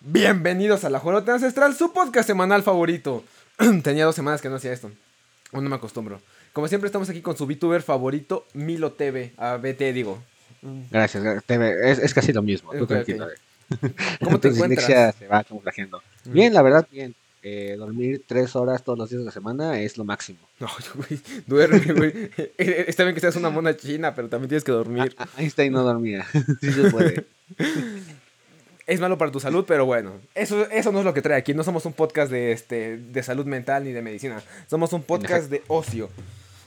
Bienvenidos a La Jolota Ancestral, su podcast semanal favorito. Tenía dos semanas que no hacía esto. Aún no me acostumbro. Como siempre, estamos aquí con su VTuber favorito, Milo TV. A BT, digo. Gracias, gra- te- es, es casi lo mismo. Tú Ok, tranquilo. ok. eh. ¿Cómo te encuentras? se va camuflajeando. Mm. Bien, la verdad, bien. Eh, dormir tres horas todos los días de la semana es lo máximo. No, güey, duerme, güey. Está bien que seas una mona china, pero también tienes que dormir. Ah, Einstein no dormía. sí se puede. Es malo para tu salud, pero bueno. Eso, eso no es lo que trae aquí. No somos un podcast de, este, de salud mental ni de medicina. Somos un podcast de ocio.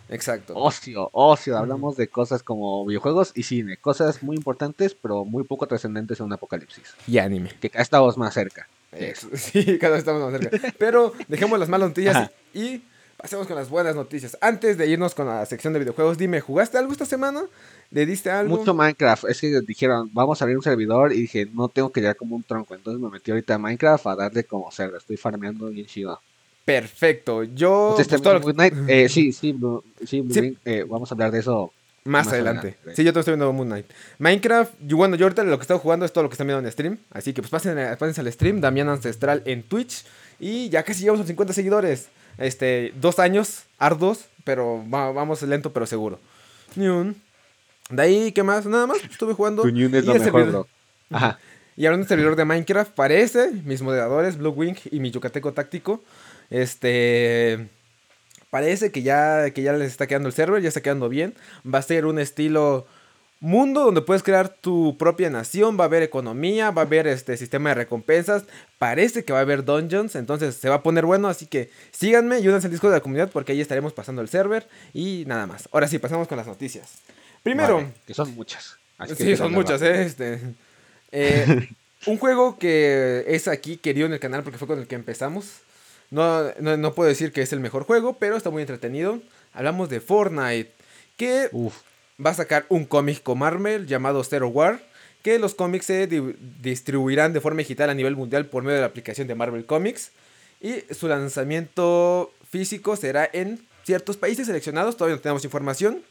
Exacto. Ocio, ocio. Hablamos de cosas como videojuegos y cine. Cosas muy importantes, pero muy poco trascendentes en un apocalipsis. Y anime. Que cada estamos más cerca. Sí, cada vez estamos más cerca. Pero dejemos las malas noticias y pasemos con las buenas noticias. Antes de irnos con la sección de videojuegos, dime, ¿jugaste algo esta semana? ¿Le diste algo? Mucho Minecraft. Es que dijeron, vamos a abrir un servidor y dije, no tengo que llegar como un tronco. Entonces me metí ahorita a Minecraft a darle como server. Estoy farmeando bien chido. Perfecto. Yo. Pues, también todo lo- Moon Knight, eh, sí, sí, Blue- sí, Blue Sí. Ring, eh, vamos a hablar de eso. Más, Más adelante. adelante. Sí, yo te estoy viendo Moon Knight. Minecraft, yo, bueno, yo ahorita lo que estoy jugando es todo lo que están viendo en stream. Así que pues pasen, pásense al stream, Damián Ancestral en Twitch. Y ya casi llegamos a 50 seguidores. Este, dos años arduos, pero va- vamos lento pero seguro. De ahí, ¿qué más? Nada más, estuve jugando. Tu Nyun es Y lo mejor, servidor- bro. Ajá. Y hablando del servidor de Minecraft, parece, mis moderadores, Blue Wing y mi Yucateco Táctico, este... Parece que ya, que ya les está quedando el server, ya está quedando bien. Va a ser un estilo mundo donde puedes crear tu propia nación, va a haber economía, va a haber este sistema de recompensas, parece que va a haber dungeons, entonces se va a poner bueno, así que síganme y únanse al Discord de la comunidad porque ahí estaremos pasando el server y nada más. Ahora sí, pasamos con las noticias. Primero, Vale, que son muchas. así que Sí, son muchas. ¿eh? Este, eh, un juego que es aquí querido en el canal porque fue con el que empezamos. No, no, no puedo decir que es el mejor juego, pero está muy entretenido. Hablamos de Fortnite, que Uf, va a sacar un cómic con Marvel llamado Zero War, que los cómics se di- distribuirán de forma digital a nivel mundial por medio de la aplicación de Marvel Comics. Y su lanzamiento físico será en ciertos países seleccionados, todavía no tenemos información.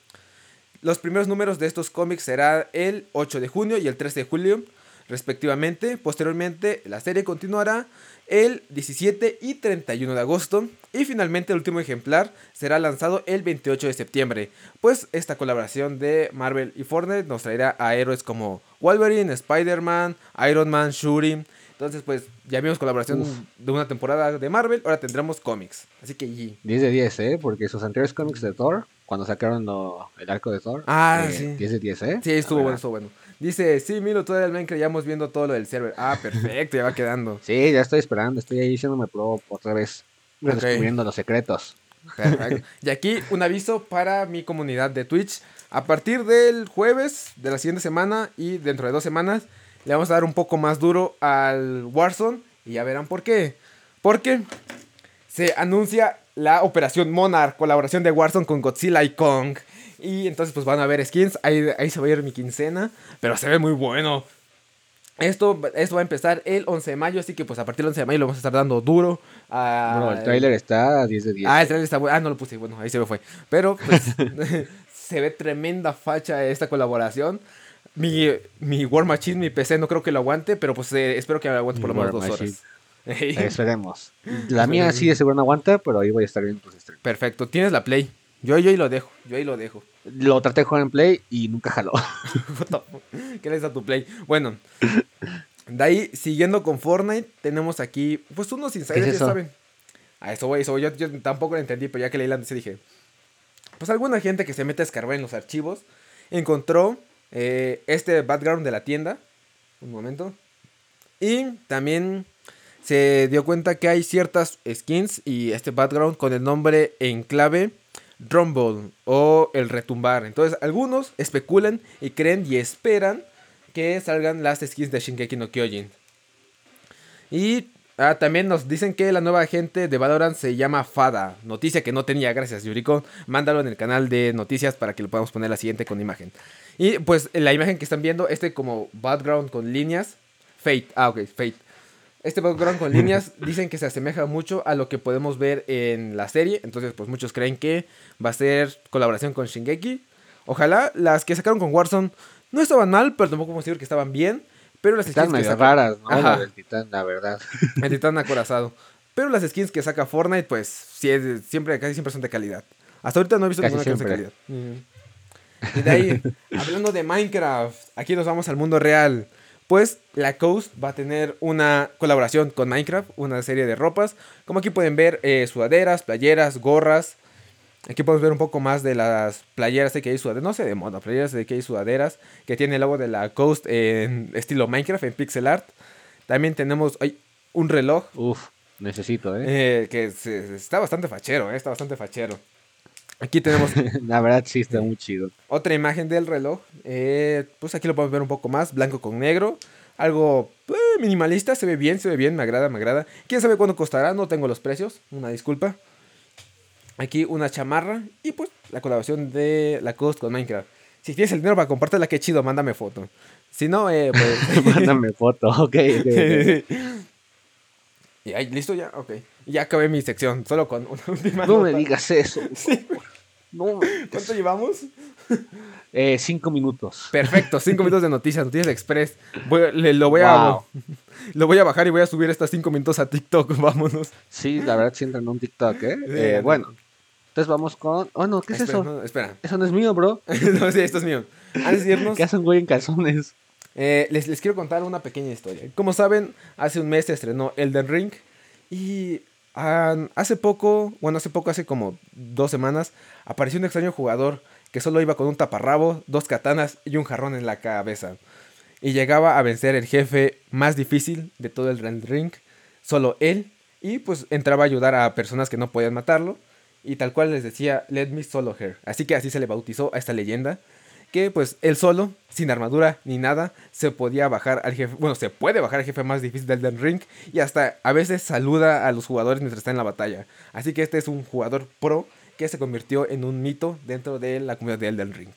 Los primeros números de estos cómics será el 8 de junio y el 13 de julio, respectivamente. Posteriormente, la serie continuará el 17 y 31 de agosto. Y finalmente, el último ejemplar será lanzado el 28 de septiembre. Pues esta colaboración de Marvel y Fortnite nos traerá a héroes como Wolverine, Spider-Man, Iron Man, Shuri. Entonces, pues ya vimos colaboración Uf. de una temporada de Marvel, ahora tendremos cómics. Así que, y- 10 de 10, ¿eh? Porque sus anteriores cómics de Thor, cuando sacaron lo- el arco de Thor, Ah, eh, sí. 10 de 10, ¿eh? Sí, estuvo La bueno, estuvo bueno. Dice, sí, Milo, todavía el Minecraft ya vamos viendo todo lo del server. Ah, perfecto, ya va quedando. Sí, ya estoy esperando, estoy ahí haciéndome pro otra vez, descubriendo los secretos. Perfecto. Y aquí un aviso para mi comunidad de Twitch. A partir del jueves de la siguiente semana y dentro de dos semanas, le vamos a dar un poco más duro al Warzone. Y ya verán por qué. Porque se anuncia la operación Monarch, colaboración de Warzone con Godzilla y Kong. Y entonces pues van a ver skins, ahí, ahí se va a ir mi quincena, pero se ve muy bueno. Esto, esto va a empezar el 11 de mayo, así que pues a partir del 11 de mayo lo vamos a estar dando duro. a- Bro, el trailer está a 10 de 10. Ah, el trailer está bueno. Ah, no lo puse. Bueno, ahí se me fue. Pero, pues, se ve tremenda facha esta colaboración. Mi, mi War Machine, mi PC, no creo que lo aguante, pero pues eh, espero que lo aguante por lo menos dos Machine. horas. Esperemos. La mía sí de seguro no aguanta, pero ahí voy a estar viendo tus streams. Perfecto. Tienes la Play. Yo, yo ahí lo dejo. Yo ahí lo dejo. Lo traté de jugar en Play y nunca jaló. ¿Qué le a tu Play? Bueno, de ahí, siguiendo con Fortnite, tenemos aquí, pues unos insiders, ¿Qué es ya saben. A eso voy, eso voy. Yo, yo tampoco lo entendí, pero ya que leí la noticia dije, pues alguna gente que se mete a escarbar en los archivos encontró eh, este background de la tienda. Un momento. Y también se dio cuenta que hay ciertas skins y este background con el nombre en clave Rumble o el retumbar. Entonces algunos especulan y creen y esperan que salgan las skins de Shingeki no Kyojin. Y ah, también nos dicen que la nueva agente de Valorant se llama Fada. Noticia que no tenía, gracias Yuriko. Mándalo en el canal de noticias para que lo podamos poner la siguiente con imagen. Y pues la imagen que están viendo, este como background con líneas. Fate, ah ok, Fate. Este background con líneas dicen que se asemeja mucho a lo que podemos ver en la serie. Entonces, pues muchos creen que va a ser colaboración con Shingeki. Ojalá las que sacaron con Warzone no estaban mal, pero tampoco podemos decir que estaban bien. Pero las Están skins que saca, raras, ¿no? Ajá. La del titán, la verdad. el titán acorazado. Pero las skins que saca Fortnite, pues siempre, casi siempre son de calidad. Hasta ahorita no he visto Casi ninguna que no sea de siempre. calidad. Y de ahí, hablando de Minecraft, aquí nos vamos al mundo real. Pues la Coast va a tener una colaboración con Minecraft, una serie de ropas. Como aquí pueden ver, eh, sudaderas, playeras, gorras. Aquí podemos ver un poco más de las playeras de que hay sudaderas, no sé de moda, playeras de que hay sudaderas, que tiene el logo de la Coast en estilo Minecraft, en pixel art. También tenemos ay, un reloj Uf, necesito, ¿eh? eh, que se- está bastante fachero, eh, está bastante fachero. Aquí tenemos La verdad sí está muy chido. otra imagen del reloj. eh, pues aquí lo podemos ver un poco más, blanco con negro. Algo eh, minimalista, se ve bien, se ve bien, me agrada, me agrada. ¿Quién sabe cuánto costará? No tengo los precios, una disculpa. Aquí una chamarra y pues la colaboración de la Coast con Minecraft. Si tienes el dinero para compartirla, qué chido, mándame foto. Si no, eh, pues... Mándame foto, ok. ok, ok. y ahí, listo ya, ok. Ya acabé mi sección, solo con una última No me digas eso. No. ¿Cuánto llevamos? Eh, cinco minutos. Perfecto, cinco minutos de noticias, noticias express. Voy- le- lo, voy a, lo voy a bajar y voy a subir estas cinco minutos a TikTok, vámonos. Sí, la verdad sí entra en un TikTok, ¿eh? Sí, Eh, no. bueno, entonces vamos con... Oh, no, ¿qué es espera, eso? no, espera. Eso no es mío, bro. no, sí, esto es mío. Antes de irnos, ¿Qué hace un güey en calzones? eh, les, les quiero contar una pequeña historia. Como saben, hace un mes se estrenó Elden Ring y hace poco, bueno, hace poco, hace como dos semanas, apareció un extraño jugador que solo iba con un taparrabo, dos katanas y un jarrón en la cabeza. Y llegaba a vencer el jefe más difícil de todo el Elden Ring, solo él, y pues entraba a ayudar a personas que no podían matarlo. Y tal cual les decía, let me solo her. Así que así se le bautizó a esta leyenda. Que pues él solo, sin armadura ni nada, se podía bajar al jefe. Bueno, se puede bajar al jefe más difícil del Elden Ring. Y hasta a veces saluda a los jugadores mientras está en la batalla. Así que este es un jugador pro que se convirtió en un mito dentro de la comunidad de Elden Ring.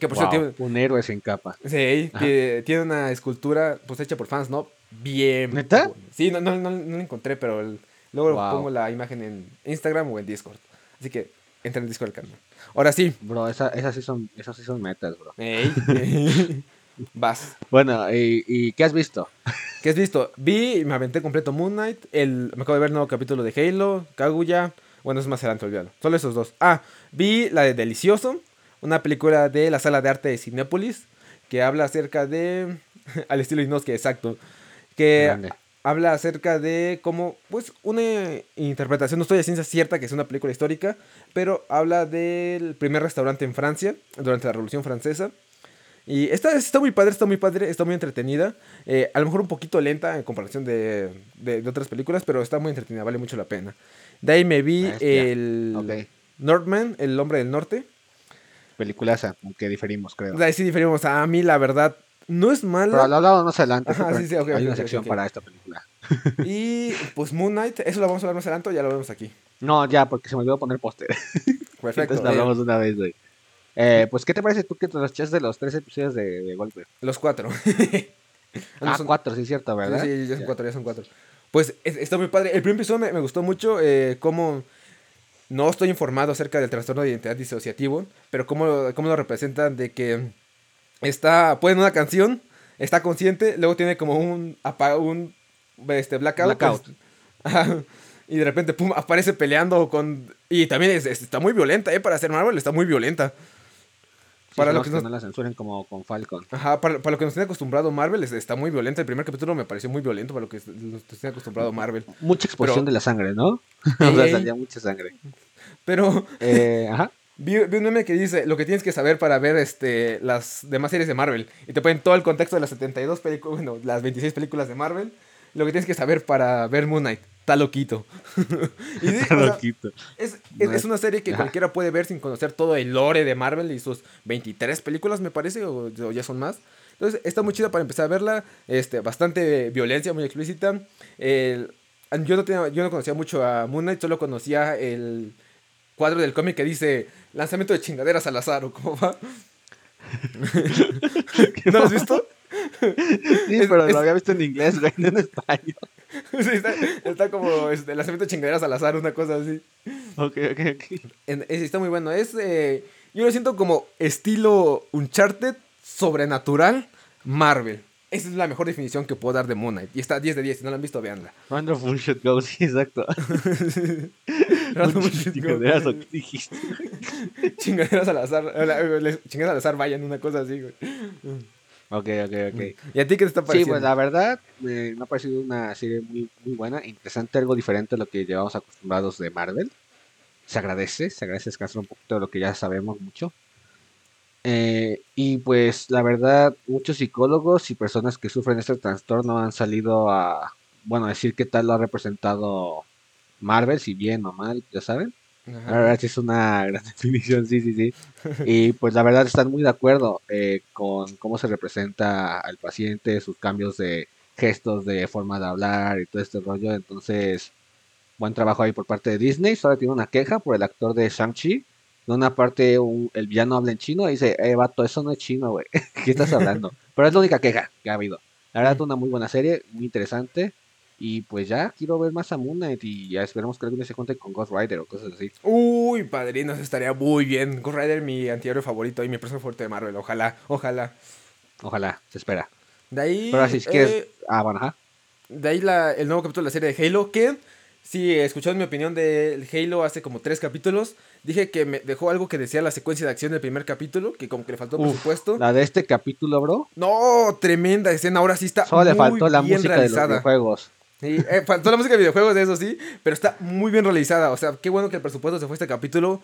Que por Wow, tiene, Un héroe sin capa. Sí, que tiene una escultura pues hecha por fans, ¿no? Bien. ¿Neta? buena. Sí, no, no, no, no la encontré, pero el- luego Wow. pongo la imagen en Instagram o en Discord. Así que entra en Discord al canal. Ahora sí. Bro, esa- esas sí son, esas sí son metas, bro. Ey. Vas. Bueno, ¿y, y qué has visto? ¿Qué has visto? Vi y me aventé completo Moon Knight. El, me acabo de ver el nuevo capítulo de Halo, Kaguya. Bueno, es más adelante, olvídalo. Solo esos dos. Ah, vi la de Delicioso. Una película de la sala de arte de Cinépolis. Que habla acerca de. al estilo Inosuke, exacto. Que Grande. Habla acerca de cómo, pues, una interpretación, no estoy de ciencia cierta que es una película histórica, pero habla del primer restaurante en Francia durante la Revolución Francesa. Y está, está muy padre, está muy padre, está muy entretenida. Eh, a lo mejor un poquito lenta en comparación de, de- de otras películas, pero está muy entretenida, vale mucho la pena. De ahí me vi Bestia. el Ok. Northman, el hombre del norte. Peliculaza, aunque diferimos, creo. De ahí sí diferimos. A mí, la verdad, no es mala. Pero lo hablamos más adelante. Ajá, sí, sí, ok, hay una sección para esta película. Y pues Moon Knight, eso lo vamos a hablar más adelante, o ya lo vemos aquí. No, ya, porque se me olvidó poner póster. Perfecto. Entonces eh, lo hablamos de una vez, güey. Eh, pues, ¿qué te parece tú que te los de los tres episodios de, de golpe? Los cuatro. Ah, Ah, son- cuatro, sí, cierto, ¿verdad? Sí, sí, ya son Ya. cuatro, ya son cuatro. Pues es- está muy padre. El primer episodio me, me gustó mucho eh, cómo no estoy informado acerca del trastorno de identidad disociativo, pero cómo, cómo lo representan de que está, pone una canción, está consciente, luego tiene como un, un este, blackout. Blackout. pues, y de repente, pum, aparece peleando con... Y también es- es- está muy violenta, ¿eh? Para hacer Marvel, está muy violenta. Sí, para lo que nos- no la censuren como con Falcon. Ajá, para, para lo que nos tiene acostumbrado Marvel, es- está muy violenta. El primer capítulo me pareció muy violento para lo que nos tiene acostumbrado Marvel. Mucha exposición Pero- de la sangre, ¿no? o sea, salía mucha sangre. Pero Eh, ajá. Vi, vi un meme que dice lo que tienes que saber para ver este, las demás series de Marvel. Y te ponen todo el contexto de las 72 películas, bueno, las 26 películas de Marvel. Lo que tienes que saber para ver Moon Knight. Está loquito. y sí, o sea, Loquito. es, es- No es es- una serie que Ajá. cualquiera puede ver sin conocer todo el lore de Marvel y sus 23 películas, me parece, o, o ya son más. Entonces, está muy chida para empezar a verla. Este, bastante violencia, muy explícita. El- yo, no tenía, yo no conocía mucho a Moon Knight, solo conocía el cuadro del cómic que dice lanzamiento de chingaderas al azar, o cómo va. ¿No lo has visto? Sí, Es- pero es- lo había visto en inglés, güey, no en español. Sí, está, está como este, lanzamiento de chingaderas al azar, una cosa así. Ok, ok, ok. En- es- está muy bueno. Es, eh, yo lo siento como estilo Uncharted sobrenatural Marvel. Esa es la mejor definición que puedo dar de Moon Knight. Y está 10 de 10. Si no la han visto, veanla. Wonderful Should Go, sí, exacto. Shit, chingaderas, go. ¿o qué dijiste? Chingaderas al azar. Chingaderas al azar vayan, una cosa así, güey. Ok, ok, ok. ¿Y a ti qué te está Sí, pareciendo? pues la verdad eh, me ha parecido una serie muy, muy buena, interesante, algo diferente a lo que llevamos acostumbrados de Marvel. Se agradece, se agradece descansar un poquito de lo que ya sabemos mucho. Eh, y pues la verdad, muchos psicólogos y personas que sufren este trastorno han salido a, bueno, decir qué tal lo ha representado Marvel, si bien o mal, ya saben. Ajá. La verdad sí es una gran definición, sí, sí, sí. Y pues la verdad están muy de acuerdo eh, con cómo se representa al paciente, sus cambios de gestos, de forma de hablar y todo este rollo. Entonces, buen trabajo ahí por parte de Disney. Solo tiene una queja por el actor de Shang-Chi. De una parte, un- el villano habla en chino y dice, eh, vato, eso no es chino, güey. ¿Qué estás hablando? Pero es la única queja que ha habido. La verdad, una muy buena serie, muy interesante. Y pues ya, quiero ver más a Moon Knight y ya esperemos que día se cuente con Ghost Rider o cosas así. Uy, padrinos, estaría muy bien. Ghost Rider, mi antihéroe favorito y mi personaje fuerte de Marvel. Ojalá, ojalá. Ojalá, se espera. De ahí. Pero así es que eh, es... Ah, bueno, ajá. De ahí la- el nuevo capítulo de la serie de Halo. Que, si escucharon mi opinión de Halo hace como tres capítulos, dije que me dejó algo que decía la secuencia de acción del primer capítulo. Que como que le faltó Uf, presupuesto. La de este capítulo, bro. No, tremenda escena. Ahora sí está. Solo le faltó la bien música de los realizada. videojuegos. Sí, eh, faltó la música de videojuegos, de eso sí, pero está muy bien realizada. O sea, qué bueno que el presupuesto se fue este capítulo.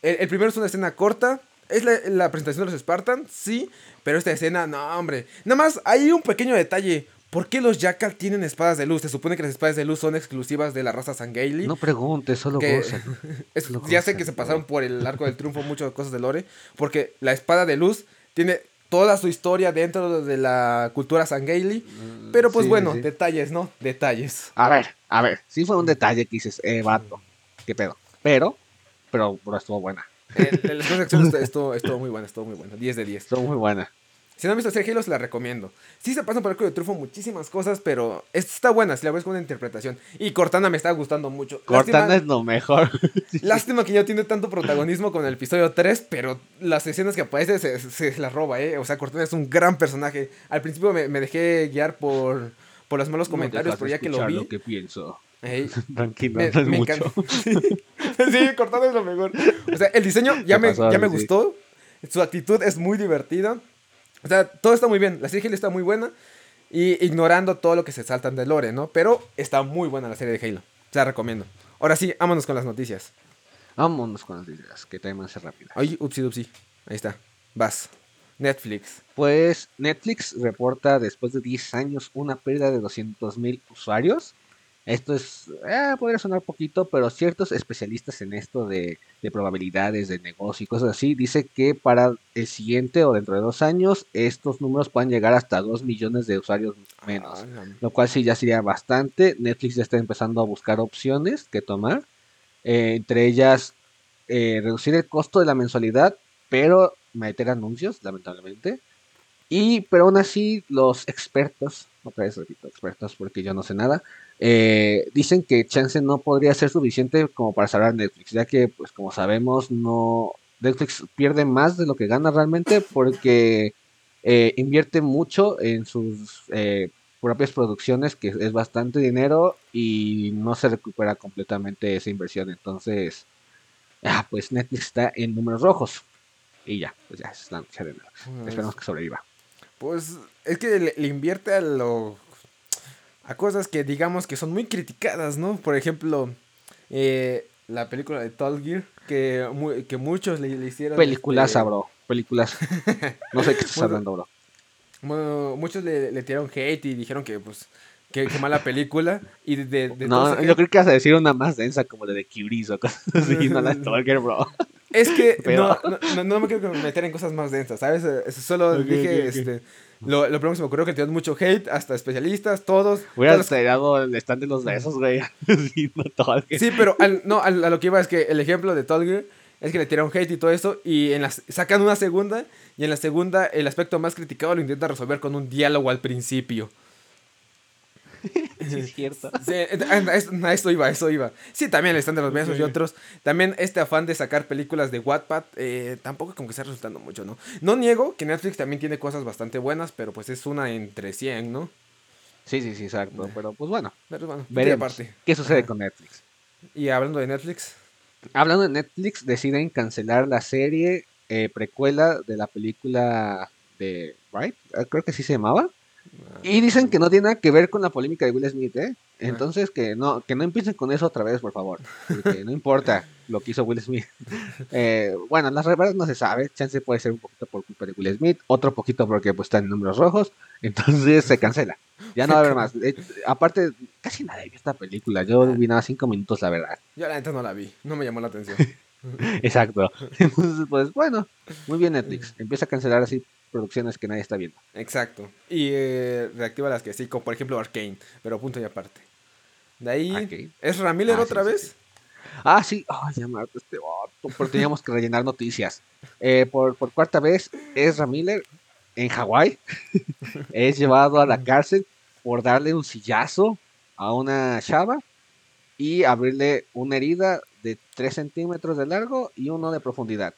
El, el primero es una escena corta. Es la, la presentación de los Spartans, sí, pero esta escena, no, hombre. Nada más, hay un pequeño detalle. ¿Por qué los Jackal tienen espadas de luz? Se supone que las espadas de luz son exclusivas de la raza Sangheili. No preguntes, solo que-. Es- ya sé que se pasaron por el arco del triunfo muchas cosas de Lore, porque la espada de luz tiene toda su historia dentro de la cultura Sangheili. Pero pues Sí, bueno, sí. detalles, ¿no? Detalles. A ver, a ver. Sí fue un detalle que dices, eh, vato. ¿Qué pedo? Pero, pero, bro, estuvo buena. El, el- la sección estuvo, estuvo muy buena, estuvo muy buena. 10 de 10. Estuvo muy buena. Si no han visto hacer Halo, se la recomiendo. Sí se pasan por el arco de triunfo muchísimas cosas, pero esta está buena si la ves con una interpretación. Y Cortana me está gustando mucho. Cortana Lástima, es lo mejor. lástima que ya tiene tanto protagonismo con el episodio 3, pero las escenas que aparece se, se las roba, ¿eh? O sea, Cortana es un gran personaje. Al principio me, me dejé guiar por, por los malos comentarios, pero ya que lo vi... lo que pienso. Tranquilo, me, no es me mucho. encanta. Sí, sí, Cortana es lo mejor. O sea, el diseño ya me, pasó, ya me sí. gustó. Su actitud es muy divertida. O sea, todo está muy bien. La serie de Halo está muy buena. Y ignorando todo lo que se saltan de Lore, ¿no? Pero está muy buena la serie de Halo. Se la recomiendo. Ahora sí, vámonos con las noticias. Vámonos con las ideas, que también más rápida. Ay, upsi dupsi. Ahí está. Vas. Netflix. Pues Netflix reporta después de 10 años una pérdida de 200 mil usuarios. Esto es, eh, podría sonar poquito, pero ciertos especialistas en esto de, de probabilidades de negocio y cosas así, dice que para el siguiente o dentro de dos años estos números pueden llegar hasta 2 millones de usuarios menos. Ah, Lo cual sí ya sería bastante. Netflix ya está empezando a buscar opciones que tomar. eh, entre ellas, eh, reducir el costo de la mensualidad, pero meter anuncios, lamentablemente. Y, pero aún así, los expertos, otra vez repito, expertos porque yo no sé nada, eh, dicen que chance no podría ser suficiente como para salvar Netflix, ya que, pues como sabemos, no Netflix pierde más de lo que gana realmente porque eh, invierte mucho en sus eh, propias producciones, que es bastante dinero y no se recupera completamente esa inversión. Entonces, ah, pues Netflix está en números rojos. Y ya, pues ya, es la noticia de. Pues, Esperemos que sobreviva. Pues es que le, le invierte a lo. A cosas que digamos que son muy criticadas, ¿no? Por ejemplo, eh, la película de Tall Gear, que, mu- que muchos le, le hicieron. Peliculaza, este, bro. Películas. No sé qué estás Bueno, hablando, bro. mu- muchos le, le tiraron hate y dijeron que, pues. Que, que mala película. Y de, de, de No, yo hate- creo que vas a decir una más densa como la de Curies o cosas así, no la Stalker, bro. Es que Pero- no, no, no, me quiero meter en cosas más densas, ¿sabes? Eh, Solo dije, este. Lo, lo primero que se me ocurrió que tiraron mucho hate, hasta especialistas, todos. Hubieras tirado el stand de los besos, güey. Sí, pero al- no, al- a lo que iba es que el ejemplo de Tall Gear es que le tiraron hate y todo eso y en las, sacan una segunda y en la segunda el aspecto más criticado lo intenta resolver con un diálogo al principio. Sí, es cierto. Sí, eh, a esto- iba, a eso iba. Sí, también están de los besos y Sí. otros. También este afán de sacar películas de Wattpad, eh, tampoco como que está resultando mucho, ¿no? No niego que Netflix también tiene cosas bastante buenas, pero pues es una entre 100, ¿no? Sí, sí, sí, exacto. Pero pues bueno, Pero bueno, veremos aparte. qué sucede con Netflix. Y hablando de Netflix, Hablando de Netflix, deciden cancelar la serie eh, precuela de la película de Right, Ah, creo que así se llamaba. Y dicen que no tiene nada que ver con la polémica de Will Smith, ¿eh? Entonces que no, que no empiecen con eso otra vez, por favor. Porque no importa lo que hizo Will Smith. Eh, bueno, las verdad no se sabe. Chance puede ser un poquito por culpa de Will Smith, otro poquito porque pues está en números rojos. Entonces se cancela. Ya no va a haber más. Eh, aparte, casi nadie vio esta película. Yo vi nada cinco minutos, la verdad. yo la neta no la vi, no me llamó la atención. Exacto. Entonces, pues bueno, muy bien Netflix. Empieza a cancelar así producciones que nadie está viendo. Exacto. Y eh, reactiva las que sí, como por ejemplo Arkane, pero punto y aparte. De ahí. ¿es Ramiller Ah, otra sí, vez? sí. Ah, sí. Ay, ya Marta, este vato, Pero teníamos que rellenar noticias. Eh, por, por cuarta vez, Ezra Miller en Hawái es llevado a la cárcel por darle un sillazo a una chava y abrirle una herida de 3 centímetros de largo y uno de profundidad.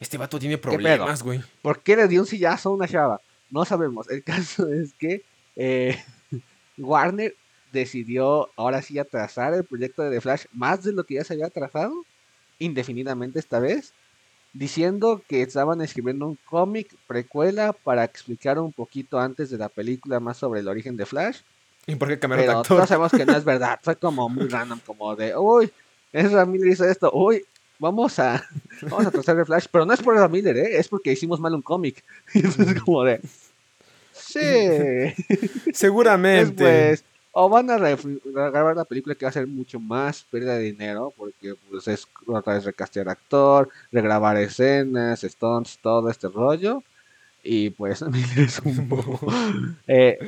Este vato tiene problemas, güey. ¿Por qué le dio un sillazo a una chava? No sabemos. El caso es que eh, Warner decidió ahora sí atrasar el proyecto de The Flash más de lo que ya se había atrasado, indefinidamente esta vez, diciendo que estaban escribiendo un cómic precuela para explicar un poquito antes de la película más sobre el origen de Flash. ¿Y por qué cambiaron de actor? todos sabemos que no es verdad. Fue como muy random, como de, uy, Ezra Miller hizo esto, uy, vamos a, vamos a trazar de Flash. Pero no es por Ezra Miller, ¿eh? es porque hicimos mal un cómic. Y entonces como de, sí. Seguramente. Después, o van a grabar la película que va a ser mucho más pérdida de dinero, porque pues es otra vez recastear actor, regrabar escenas, stunts, todo este rollo. Y pues Miller es un bobo. Eh,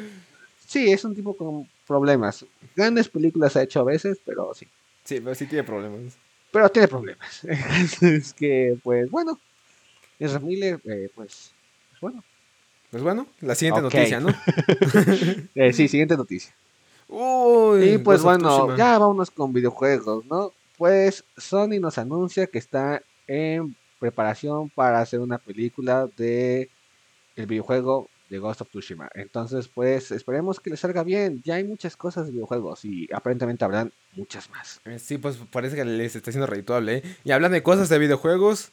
sí, es un tipo con problemas. Grandes películas ha hecho a veces, pero sí. Sí, pero sí tiene problemas. Pero tiene problemas. es que, pues bueno, es Miller, eh, pues, pues, bueno. Pues bueno, la siguiente noticia, ¿no? Eh, sí, siguiente noticia. Uy, Y pues bueno, ya vámonos con videojuegos, ¿no? Pues Sony nos anuncia que está en preparación para hacer una película de el videojuego de Ghost of Tsushima. Entonces, pues esperemos que le salga bien. Ya hay muchas cosas de videojuegos y aparentemente habrán muchas más. Eh, Sí, pues parece que les está siendo redituable, ¿eh? Y hablando de cosas de videojuegos,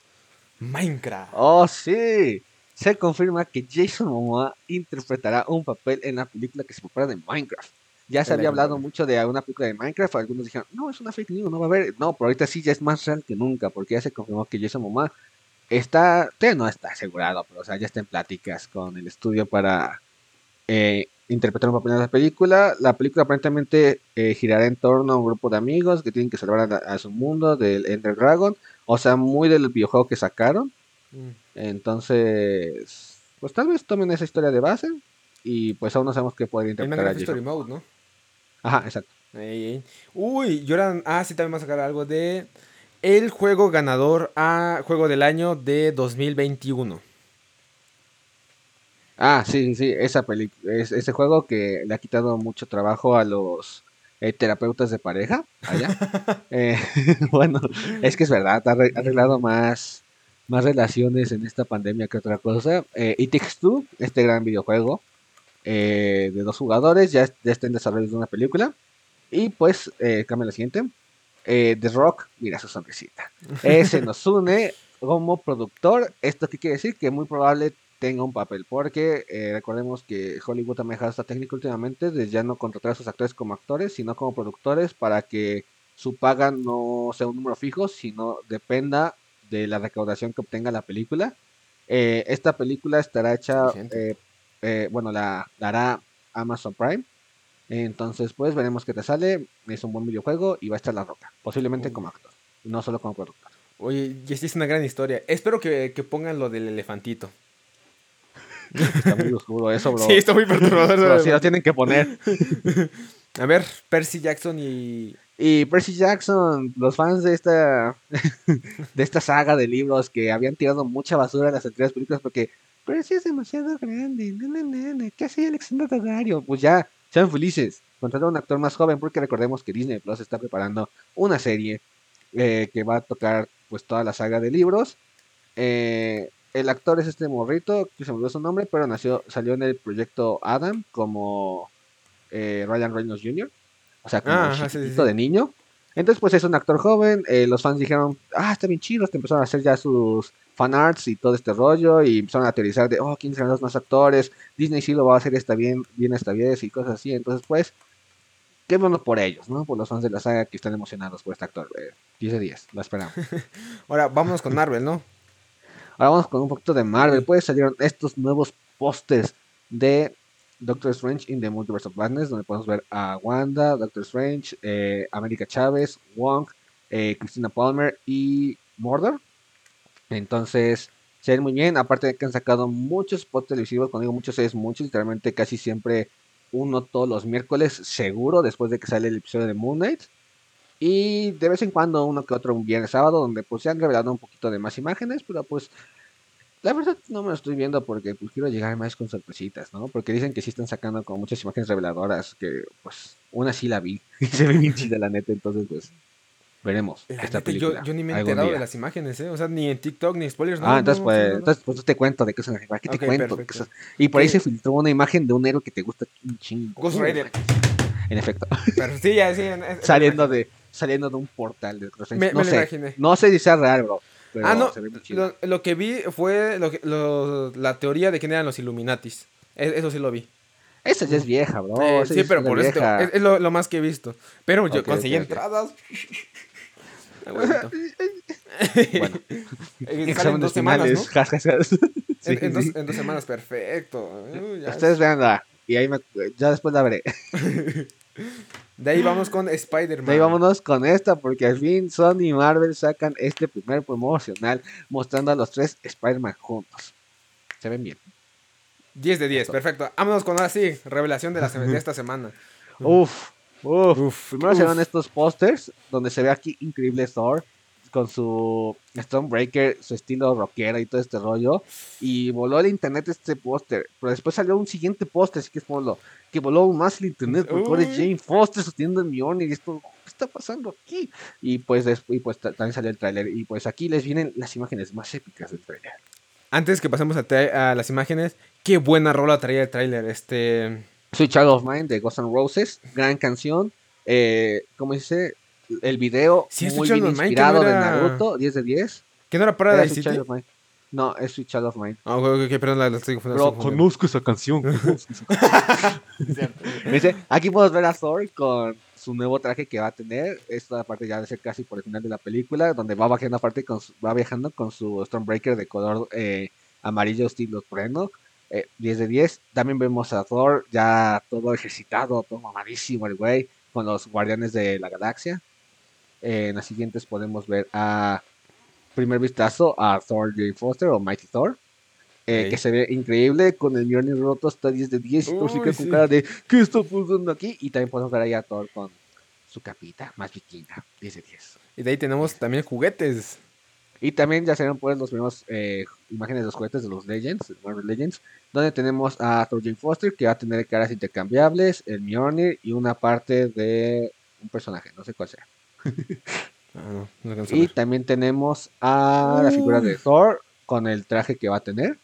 Minecraft. Oh, sí. Se confirma que Jason Momoa interpretará un papel en la película que se prepara de Minecraft. Ya se había hablado mucho de una película de Minecraft. Algunos dijeron, no, es una fake news, no va a haber. No, pero ahorita sí ya es más real que nunca, porque ya se confirmó que Jason Momoa está, no está asegurado, pero o sea, ya está en pláticas con el estudio para eh, interpretar un papel en la película. La película aparentemente eh, girará en torno a un grupo de amigos que tienen que salvar a, su mundo del Ender Dragon. O sea, muy del videojuego que sacaron. Mm. Entonces, pues tal vez tomen esa historia de base y pues aún no sabemos qué podría El interpretar Minecraft Story. Mode, ¿no? Ajá, exacto. Ey, ey. Uy, ahora, ah, sí, también va a sacar algo de el juego ganador a juego del año de 2021. Ah, sí, sí, esa peli es, ese juego que le ha quitado mucho trabajo a los eh, terapeutas de pareja allá. Eh, bueno, es que es verdad, ha arre- ha arreglado más, más relaciones en esta pandemia que otra cosa. Eh, It Takes Two, este gran videojuego eh, de dos jugadores, ya, ya está en desarrollo de una película. Y pues, cambia la siguiente. Eh, The Rock, mira su sonrisita. Eh, se nos une como productor. ¿Esto qué quiere decir? Que muy probable tenga un papel, porque eh, recordemos que Hollywood ha manejado esta técnica últimamente de ya no contratar a sus actores como actores, sino como productores para que su paga no sea un número fijo, sino dependa de la recaudación que obtenga la película. Eh, esta película estará hecha, eh, eh, bueno, la, la hará Amazon Prime. Entonces, pues veremos qué te sale. Es un buen videojuego y va a estar La Roca, posiblemente Uy. como actor, no solo como productor. Oye, y esta es una gran historia. Espero que, que pongan lo del elefantito. Está muy oscuro eso, bro. Sí, está muy perturbador. Pero sí lo tienen que poner. A ver, Percy Jackson y... Y Percy Jackson, los fans de esta de esta saga de libros que habían tirado mucha basura en las anteriores películas porque Percy es demasiado grande, na, na, na, ¿qué hacía Alexander Daddario? Pues ya sean felices. Contratar a un actor más joven porque recordemos que Disney Plus está preparando una serie eh, que va a tocar pues toda la saga de libros. Eh, el actor es este morrito, que se me olvidó su nombre, pero nació, salió en el proyecto Adam como eh, Ryan Reynolds Jr. O sea, como Ah, ajá, sí, sí, chiquitito sí. de niño. Entonces, pues es un actor joven. eh, los fans dijeron, ah, está bien chido. Te empezaron a hacer ya sus fanarts y todo este rollo. Y empezaron a teorizar de, oh, ¿quién serán los más actores? Disney sí lo va a hacer esta bien, bien esta vez y cosas así. Entonces, pues, qué bueno por ellos, ¿no? Por los fans de la saga que están emocionados por este actor. eh, 10 de 10, lo esperamos. Ahora, vámonos con Marvel, ¿no? Ahora vamos con un poquito de Marvel. Pues salieron estos nuevos pósters de Doctor Strange in the Multiverse of Madness, donde podemos ver a Wanda, Doctor Strange, eh, América Chávez, Wong, eh, Christina Palmer y Mordor. Entonces, se ven muy bien. Aparte de que han sacado muchos spots televisivos, cuando digo muchos es muchos, literalmente casi siempre uno todos los miércoles, seguro, después de que sale el episodio de Moon Knight. Y de vez en cuando uno que otro un viernes sábado, donde pues se han revelado un poquito de más imágenes, pero pues la verdad no me lo estoy viendo porque pues quiero llegar más con sorpresitas, ¿no? Porque dicen que sí están sacando como muchas imágenes reveladoras, que pues una sí la vi y se ve bien chida la neta, entonces pues veremos La esta neta, película. yo, yo ni me he enterado día. de las imágenes, ¿eh? O sea, ni en TikTok, ni spoilers, Ah, no, entonces no, pues, entonces pues te cuento de qué son ¿Para qué te cuento? de qué perfecto. son? Y por ahí se filtró una imagen de un héroe que te gusta un chingo. Ghost Rider. En efecto, Pero sí, ya, sí. en- en- saliendo de saliendo de un portal de. Me, no me sé, imaginé. no sé si sea real, bro. Pero ah, no. se ve muy chido. Lo, lo que vi fue lo que- lo- la teoría de quién eran los Illuminatis. E- Eso sí lo vi. Esa ya es vieja, bro. Eh, sí, pero por eso es, es lo, lo más que he visto. Pero yo conseguí entradas. Huevito. Bueno, Eh, en exámenes dos semanas, ¿no? finales. jas, jas, jas. Sí, en, en dos, sí. en dos semanas, perfecto. Uh, ya. Ustedes veanla. Y ahí me- ya después la veré. De ahí vamos con Spider-Man. De ahí vámonos con esta, porque al fin Sony y Marvel sacan este primer promocional mostrando a los tres Spider-Man juntos. Se ven bien. 10 de 10, perfecto. Vámonos con ahora sí, revelación de, la, de esta semana. Uf, uf. Primero se uf. ven estos pósters donde se ve aquí increíble Thor con su Stormbreaker, su estilo rockero y todo este rollo. Y voló el internet este póster. Pero después salió un siguiente póster, así que es lo que voló aún más el internet. Porque ahora es Uy. Jane Foster sosteniendo el Mjolnir y esto, ¿qué está pasando aquí? Y pues, y pues ta- también salió el tráiler. Y pues aquí les vienen las imágenes más épicas del tráiler. Antes que pasemos a, a las imágenes, qué buena rola traía el tráiler. Este. Soy Child of Mine de Ghost N' Roses, gran canción. Eh, ¿Cómo dice? El video Sí, es muy bien Child Mine, inspirado no de Naruto, 10 de 10. ¿Qué no era Sweet City? Child of Mine. No, es Sweet Child of Mine. Ah, ok, ok, ok, perdón, la, la estoy confundiendo. Bro, estoy confundiendo. conozco esa canción. Dice, aquí podemos ver a Thor con su nuevo traje que va a tener. Esta parte ya va a ser casi por el final de la película, donde va bajando aparte con su- va viajando con su Stormbreaker de color eh, amarillo estilo trueno. Eh, 10 de 10. También vemos a Thor ya todo ejercitado, todo mamadísimo el güey, con los guardianes de la galaxia. Eh, en las siguientes podemos ver a primer vistazo a Thor Jane Foster o Mighty Thor. eh. Que se ve increíble con el Mjolnir roto hasta 10 de 10 y con sí. cara de ¿qué está pasando aquí? Y también podemos ver ahí a Thor con su capita más vikinga, 10 de 10. Y de ahí tenemos también juguetes. Y también ya serán pues los primeros eh, imágenes de los juguetes de los Legends, de Marvel Legends, donde tenemos a Thor Jane Foster que va a tener caras intercambiables, el Mjolnir y una parte de un personaje, no sé cuál sea. Ah, no, no Y también tenemos a la figura de. Thor con el traje que va a tener.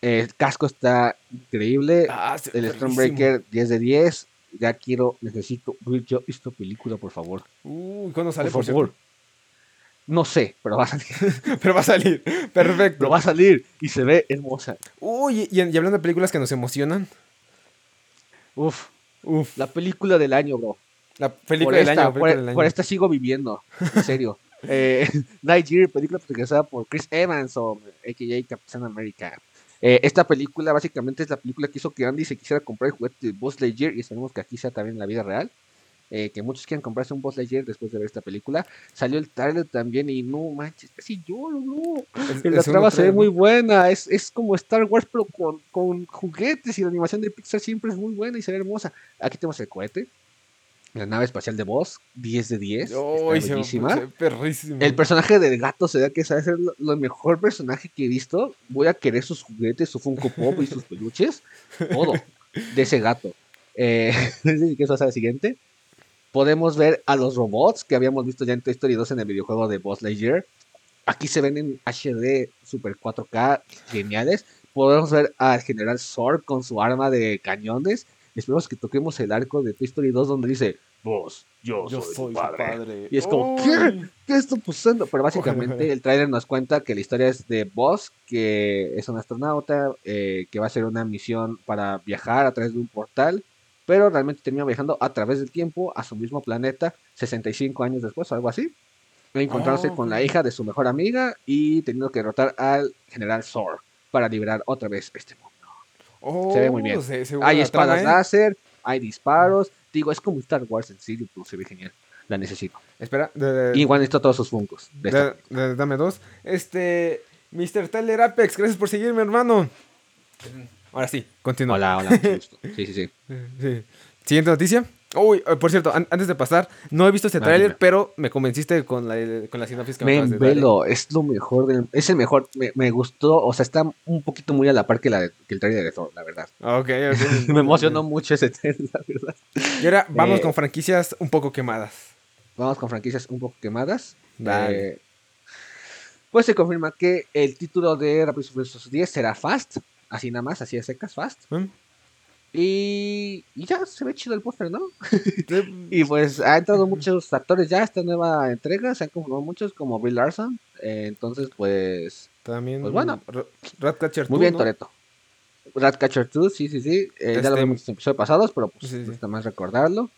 El casco está increíble. Ah, el. Stormbreaker 10 de 10. Ya quiero, necesito ver yo esta película, por favor. Uy, ¿cuándo sale? por por favor. No sé, pero va a salir. Pero va a salir. Perfecto. Pero va a salir y se ve hermosa. Uy, y, y hablando de películas que nos emocionan. Uf, Uf, la película del año, bro. la Por película del esta, año. por, película del por año. esta sigo viviendo. En serio. eh, Nigeria, película protagonizada por Chris Evans o a.k.a. Captain America. Eh, esta película básicamente es la película que hizo que Andy se quisiera comprar el juguete de Buzz Lightyear y esperemos que aquí sea también en la vida real. Eh, que muchos quieran comprarse un Buzz Lightyear después de ver esta película. Salió el trailer también y no manches, casi lloro, no. Es- La trama se ve muy buena, es, es como Star Wars pero con, con juguetes y la animación de Pixar siempre es muy buena y se ve hermosa. Aquí tenemos el cohete, la nave espacial de Buzz, 10 de 10, Uy, está bellísima. se. El personaje del gato se ve que sabe ser lo, lo mejor personaje que he visto. Voy a querer sus juguetes, su Funko Pop y sus peluches, todo de ese gato. Eh, que eso va a ser el siguiente. Podemos ver a los robots que habíamos visto ya en Toy Story 2 en el videojuego de Boss Lightyear. Aquí se ven en HD Super 4K geniales. Podemos ver al general Zord con su arma de cañones. Esperemos que toquemos el arco de Toy Story 2 donde dice, vos, yo, Yo soy, soy tu padre. padre. Y es como. ¿qué? ¿Qué está pasando? Pero básicamente el tráiler nos cuenta que la historia es de Buzz, que es un astronauta, eh, que va a hacer una misión para viajar a través de un portal, pero realmente termina viajando a través del tiempo a su mismo planeta 65 años después o algo así. Encontrándose Ah, con la hija de su mejor amiga y teniendo que derrotar al general Zor para liberar otra vez este mundo. Oh, Se ve muy bien. se- se Hay espadas trama, ¿eh? láser, hay disparos. Digo, es como Star Wars en serio, pues se ve genial. La necesito. Espera, de- de- Igual necesito todos sus funcos. dame dos. Este. Mr. Tyler Apex, gracias por seguirme, hermano. Ahora sí, continúa. Hola, hola. Sí, sí, sí. Sí. Siguiente noticia. Uy, eh, por cierto, an- antes de pasar, no he visto este Ah, tráiler, pero me convenciste con la, con la sinopsis que me de dar, ¿eh? velo, es lo mejor del, es el mejor, me, me gustó, o sea, está un poquito muy a la par que, la, de- que el trailer de Thor, la verdad. Ok, ok. me emocionó mucho ese trailer, la verdad. Y ahora vamos Eh, con franquicias un poco quemadas. Vamos con franquicias un poco quemadas. Dale. Eh, pues se confirma que el título de y Furiosos 10 será Fast, así nada más, así de secas, Fast. Y, y ya se ve chido el póster, ¿no? Y pues ha entrado muchos actores ya a esta nueva entrega, se han confirmado muchos como Bill Larson. eh, entonces, pues, También. Pues bueno. Ra- Ratcatcher muy 2, bien, ¿no? Toreto. Ratcatcher 2, sí, sí, sí. eh, Ya Este- lo vimos en episodios pasados, pero pues Sí, sí. está más recordarlo.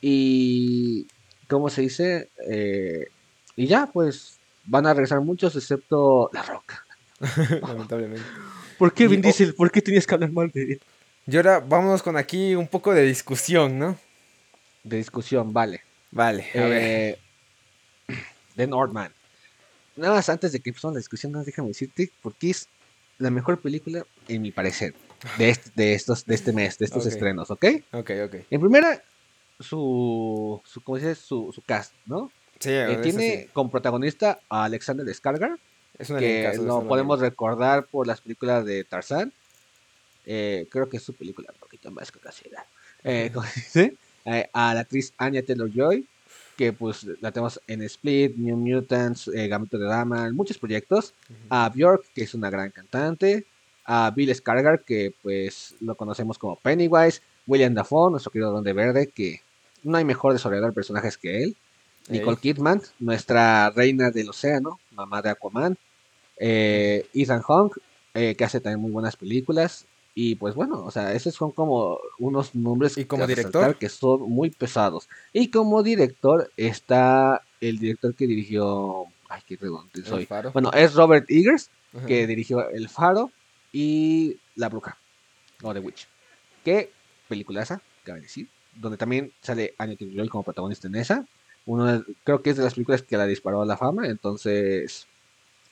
Y, ¿cómo se dice? Eh, y ya, pues, van a regresar muchos, excepto La Roca. Lamentablemente. ¿Por qué Vin Diesel? ¿Por qué tenías que hablar mal de él? Y ahora vámonos con aquí un poco de discusión, ¿no? De discusión, vale. Vale, a ver. Eh, The Northman. Nada más antes de que empezamos la discusión, nada más déjame decirte porque es la mejor película, en mi parecer, de, este- de estos, de este mes, de estos estrenos, ¿ok? Ok, ok. En primera, su, su ¿cómo se dice? Su, su cast, ¿no? Sí, Eh, tiene sí. como protagonista a Alexander Skarsgård, Es que lo podemos recordar por las películas de Tarzán. Eh, creo que es su película un poquito más conocida. Eh. Eh, a la actriz Anya Taylor-Joy, que pues la tenemos en Split, New Mutants, eh, Gambito de Dama, muchos proyectos. A Björk, que es una gran cantante. A Bill Skarsgård, que pues lo conocemos como Pennywise. William Dafoe, nuestro querido Donde Verde, que no hay mejor desarrollador de personajes que él. Nicole. Kidman, nuestra reina del océano, mamá de Aquaman. Eh, Ethan Hawke, eh, que hace también muy buenas películas. Y pues bueno, o sea, esos son como unos nombres ¿Y como que director? que son muy pesados. Y como director está el director que dirigió. Ay, qué redondito El soy. Faro. Bueno, es Robert Eggers, Ajá. que dirigió El Faro y La Bruja, o The Witch. Que peliculaza, cabe decir, donde también sale Anya Taylor-Joy como protagonista en esa. Uno de- creo que es de las películas que la disparó a la fama, entonces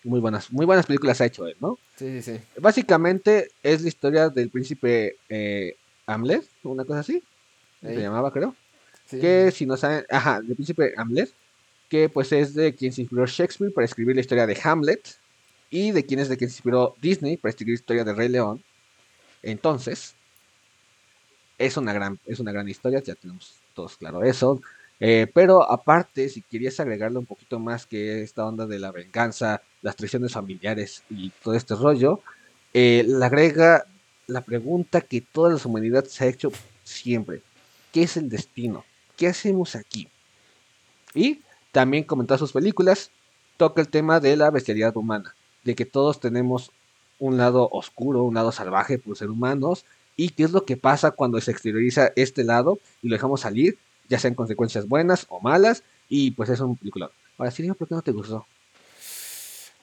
muy buenas, muy buenas películas ha hecho él, ¿no? Sí, sí, sí. Básicamente es la historia del príncipe eh, Hamlet, una cosa así, se llamaba creo Sí, que si no saben, ajá, del príncipe Hamlet, que pues es de quien se inspiró Shakespeare para escribir la historia de Hamlet y de quien es de quien se inspiró Disney para escribir la historia de Rey León. Entonces, es una gran, es una gran historia, ya tenemos todos claro eso. Eh, pero aparte, si querías agregarle un poquito más que esta onda de la venganza, las traiciones familiares y todo este rollo, eh, le agrega la pregunta que toda la humanidad se ha hecho siempre. ¿Qué es el destino? ¿Qué hacemos aquí? Y también comentó sus películas, toca el tema de la bestialidad humana, de que todos tenemos un lado oscuro, un lado salvaje por ser humanos, y qué es lo que pasa cuando se exterioriza este lado y lo dejamos salir, ya sean consecuencias buenas o malas, y pues es un película. Ahora sí, dime por qué no te gustó.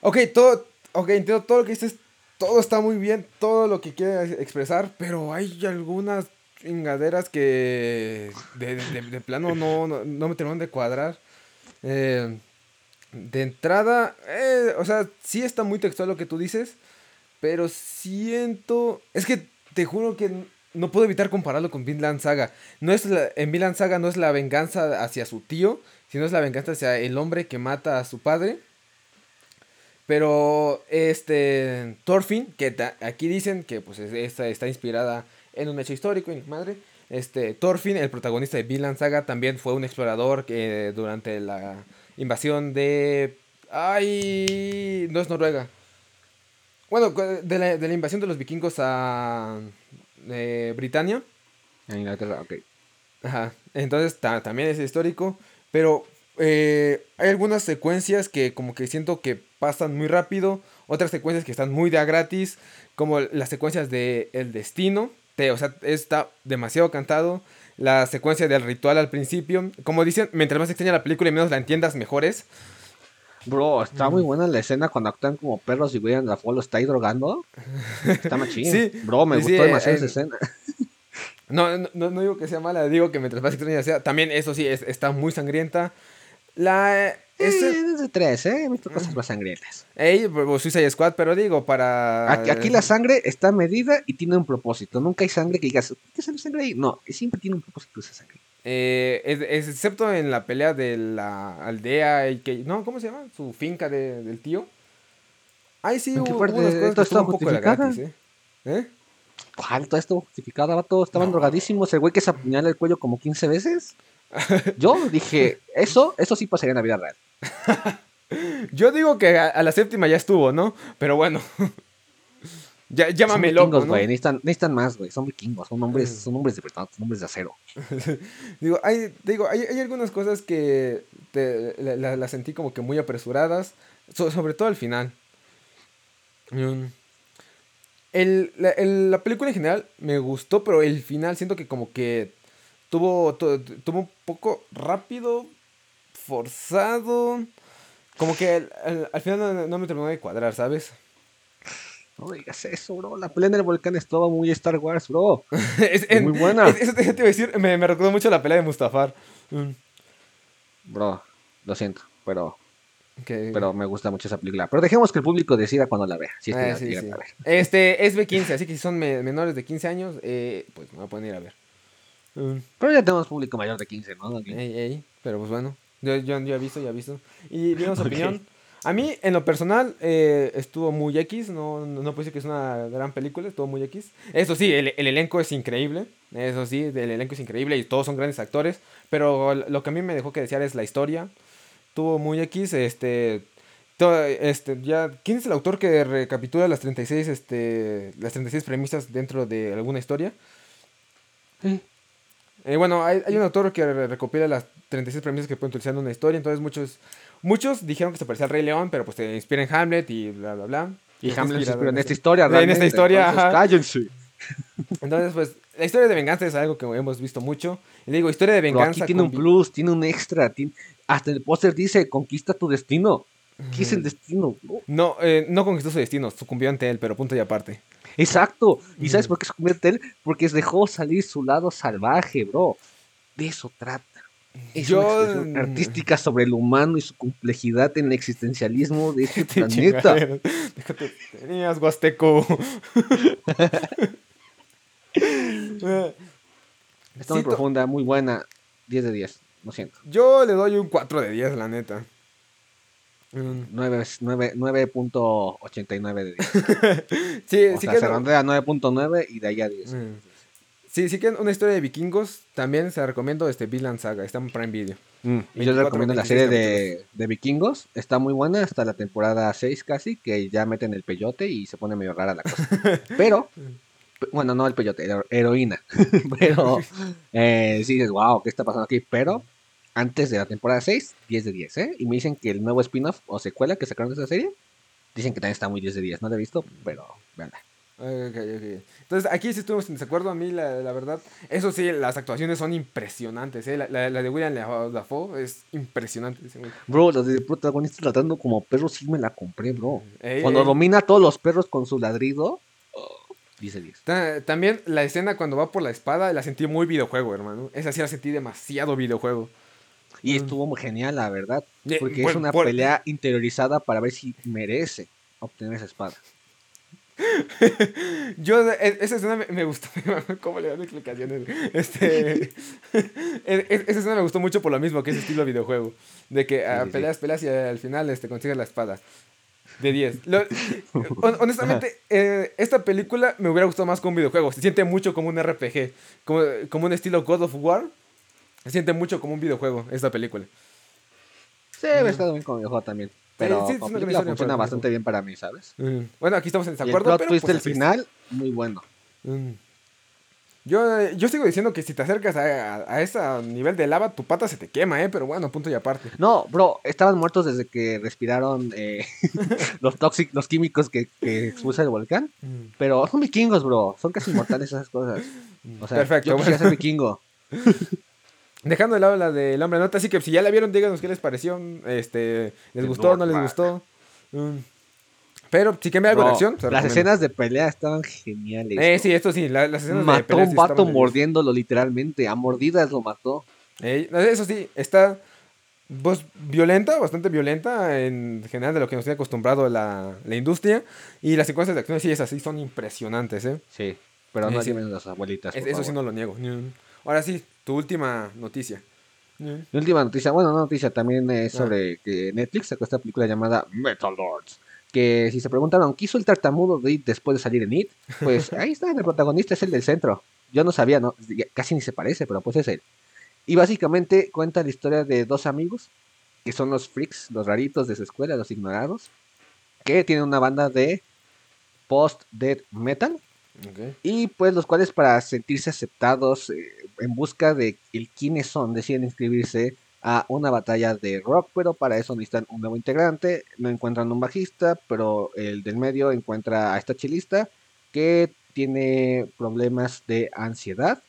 Ok, todo, ok, entiendo todo lo que dices, todo está muy bien, todo lo que quieres expresar, pero hay algunas chingaderas que de, de- de plano no, no, no me terminan de cuadrar. Eh, de entrada, eh, o sea, sí está muy textual lo que tú dices, pero siento, es que te juro que no puedo evitar compararlo con Vinland Saga. No es la- en Vinland Saga no es la venganza hacia su tío, sino es la venganza hacia el hombre que mata a su padre. Pero este Thorfinn, que aquí dicen que pues está inspirada en un hecho histórico, y madre, Este, Thorfinn, el protagonista de Vinland Saga, también fue un explorador que durante la invasión de... ¡Ay! No es Noruega. Bueno, de la, de la invasión de los vikingos a eh, Britania. En Inglaterra, ok. Ajá. Entonces también es histórico. Pero eh, hay algunas secuencias que como que siento que pasan muy rápido. Otras secuencias que están muy de a gratis. Como las secuencias de El Destino. o sea, está demasiado cantado. La secuencia del ritual al principio. Como dicen, mientras más extraña la película y menos la entiendas, mejores. Bro, está muy buena la escena cuando actúan como perros y William Dafoe lo está ahí drogando. Está machín. Sí, Bro, me gustó demasiado esa escena. No, no, no, digo que sea mala, digo que mientras más extraña sea. También, eso sí, está muy sangrienta. La. Ese... Eh, es de tres, ¿eh? He visto cosas más sangrientas. Ey, Suicide Squad, pero digo, para. Aquí, aquí, la sangre está medida y tiene un propósito. Nunca hay sangre que digas, ¿qué sale sangre ahí? No, siempre tiene un propósito esa sangre. Eh, excepto en la pelea de la aldea y que. No, ¿cómo se llama? Su finca de, del tío. Ay, sí, hubo, hubo unas cosas que un poco de gratis, ¿eh? ¿Eh? ¿Cuál? Todo esto justificado, todos Estaban drogadísimos. El güey que se apuñala el cuello como 15 veces. Yo dije, eso, eso sí pasaría en la vida real. Yo digo que a, la séptima ya estuvo, ¿no? Pero bueno. ya, llámame son loco, ¿no? necesitan, más, güey. Son vikingos, son hombres, son hombres de verdad, son hombres de acero. digo, hay, digo hay, hay, algunas cosas que las la, sentí como que muy apresuradas. sobre todo al final. Mm. El, la, película en general me gustó, pero el final siento que como que tuvo, tuvo un poco rápido, forzado. Como que al, final no, me terminó de cuadrar, ¿sabes? No digas eso, bro. La pelea en el volcán estaba muy Star Wars, bro. es, muy buena. eso te, iba a decir, me, me recordó mucho la pelea de Mustafar. Mm. Bro, lo siento, pero pero me gusta mucho esa película. Pero dejemos que el público decida cuando la vea. Si es que ah, Este es B15, así que si son menores de 15 años, eh, pues me voy a poner a ver. Mm. Pero ya tenemos público mayor de 15, ¿no? pero pues bueno, yo, yo, he visto, ya he visto. Y dimos opinión. A mí, en lo personal, eh, estuvo muy X. No, no, puedo decir que es una gran película, estuvo muy X. Eso sí, el, el, elenco es increíble. Eso sí, el elenco es increíble y todos son grandes actores. Pero lo que a mí me dejó que desear es la historia tuvo muy X, este, este, ya, ¿quién es el autor que recapitula las 36, este, las 36 premisas dentro de alguna historia? Eh, bueno, hay, hay, un autor que recopila las 36 premisas que pueden utilizar en una historia, entonces muchos, muchos dijeron que se parecía al Rey León, pero pues se inspira en Hamlet y bla, bla, bla. Y, Hamlet se inspira en esta historia, En esta historia, entonces, cállense. Entonces, pues, la historia de venganza es algo que hemos visto mucho. Y digo, historia de venganza. aquí tiene un plus, tiene un extra. Tiene... Hasta el póster dice: conquista tu destino. ¿Qué es el destino? No, eh, no conquistó su destino, sucumbió ante él, pero punto y aparte. Exacto. ¿Y sabes por qué sucumbió ante él? Porque dejó salir su lado salvaje, bro. De eso trata. Es Yo... una artística sobre el humano y su complejidad en el existencialismo de este planeta. Déjate, tenías, Huasteco. Está muy profunda, muy buena. 10 de 10, lo siento. Yo le doy un 4 de 10, la neta. 9.89 de 10. sí, o sí sea, que se a 9.9 y de ahí a 10. Mm. Sí, sí que una historia de vikingos, también se la recomiendo este Vinland Saga, está en Prime Video. Mm, y yo le recomiendo la serie de, de, vikingos, está muy buena hasta la temporada 6 casi, que ya meten el peyote y se pone medio rara la cosa. Pero bueno, no el peyote, heroína. Pero eh, sí dices, wow, ¿qué está pasando aquí? Pero antes de la temporada 6, 10 de 10, ¿eh? Y me dicen que el nuevo spin-off o secuela que sacaron de esa serie, dicen que también está muy 10 de 10. No lo he visto, pero veanla. Entonces, aquí sí estuvimos en desacuerdo. A mí, la, la verdad, eso sí, las actuaciones son impresionantes. ¿eh? La, la, de William Dafoe es impresionante. Bro, la de protagonista tratando como perro, sí me la compré, bro. Cuando domina a todos los perros con su ladrido, Dice 10. También la escena cuando va por la espada la sentí muy videojuego, hermano. Esa sí la sentí demasiado videojuego. Y mm. estuvo muy genial, la verdad. Porque es una pelea interiorizada para ver si merece obtener esa espada. Yo, e, esa escena me, gustó. ¿Cómo le dan explicaciones? Este, e, e, esa escena me gustó mucho por lo mismo, que es estilo videojuego. De que ah, peleas, peleas y al final este, consigues la espada. De 10. Lo- hon- honestamente, eh, esta película me hubiera gustado más como un videojuego. Se siente mucho como un RPG. Como, como un estilo God of War. Se siente mucho como un videojuego esta película. Sí, me estado bien con mi juego también. Pero sí, gran película historia funciona bastante bien para mí, ¿sabes? Mm. Bueno, aquí estamos en Y el desacuerdo, plot pero twist pues del así es. final, muy bueno. Mm. Yo, yo sigo diciendo que si te acercas a, a, a ese nivel de lava, tu pata se te quema, ¿eh? Pero bueno, punto y aparte. No, bro, estaban muertos desde que respiraron eh, los tóxicos, los químicos que, que expulsa el volcán. Pero son vikingos, bro. Son casi inmortales esas cosas. O sea, Perfecto, yo bueno. ser vikingo. Dejando de lado la del hombre nota, así que si ya la vieron, díganos qué les pareció. Este, ¿Les El gustó o no les gustó? Mm. Pero si cambia algo de acción, las recomiendo. escenas de pelea estaban geniales. Eh, sí, esto sí, la- las escenas de Mató a peleas un sí vato de mordiéndolo literalmente. A mordidas lo mató. Eh, eso sí, está pues, violenta, bastante violenta en general de lo que nos tiene acostumbrado la, la industria. Y las secuencias de acción sí, esas sí son impresionantes, ¿eh? Sí, pero Eh, no sí. lleven a las abuelitas. Es- eso sí no lo niego. Ahora sí, tu última noticia. Mm. Mi última noticia, bueno, no noticia, también es Ah. sobre que Netflix sacó esta película llamada Metal Lords. Que si se preguntaron, ¿qué hizo el tartamudo de It después de salir en It? Pues ahí está, el protagonista es el del centro. Yo no sabía, no, casi ni se parece, pero pues es él. Y básicamente cuenta la historia de dos amigos, que son los freaks, los raritos de su escuela, los ignorados, que tienen una banda de post-death metal Y pues los cuales para sentirse aceptados eh, en busca de el quiénes son deciden inscribirse a una batalla de rock, pero para eso necesitan un nuevo integrante, no encuentran un bajista, pero el del medio encuentra a esta chilista que tiene problemas de ansiedad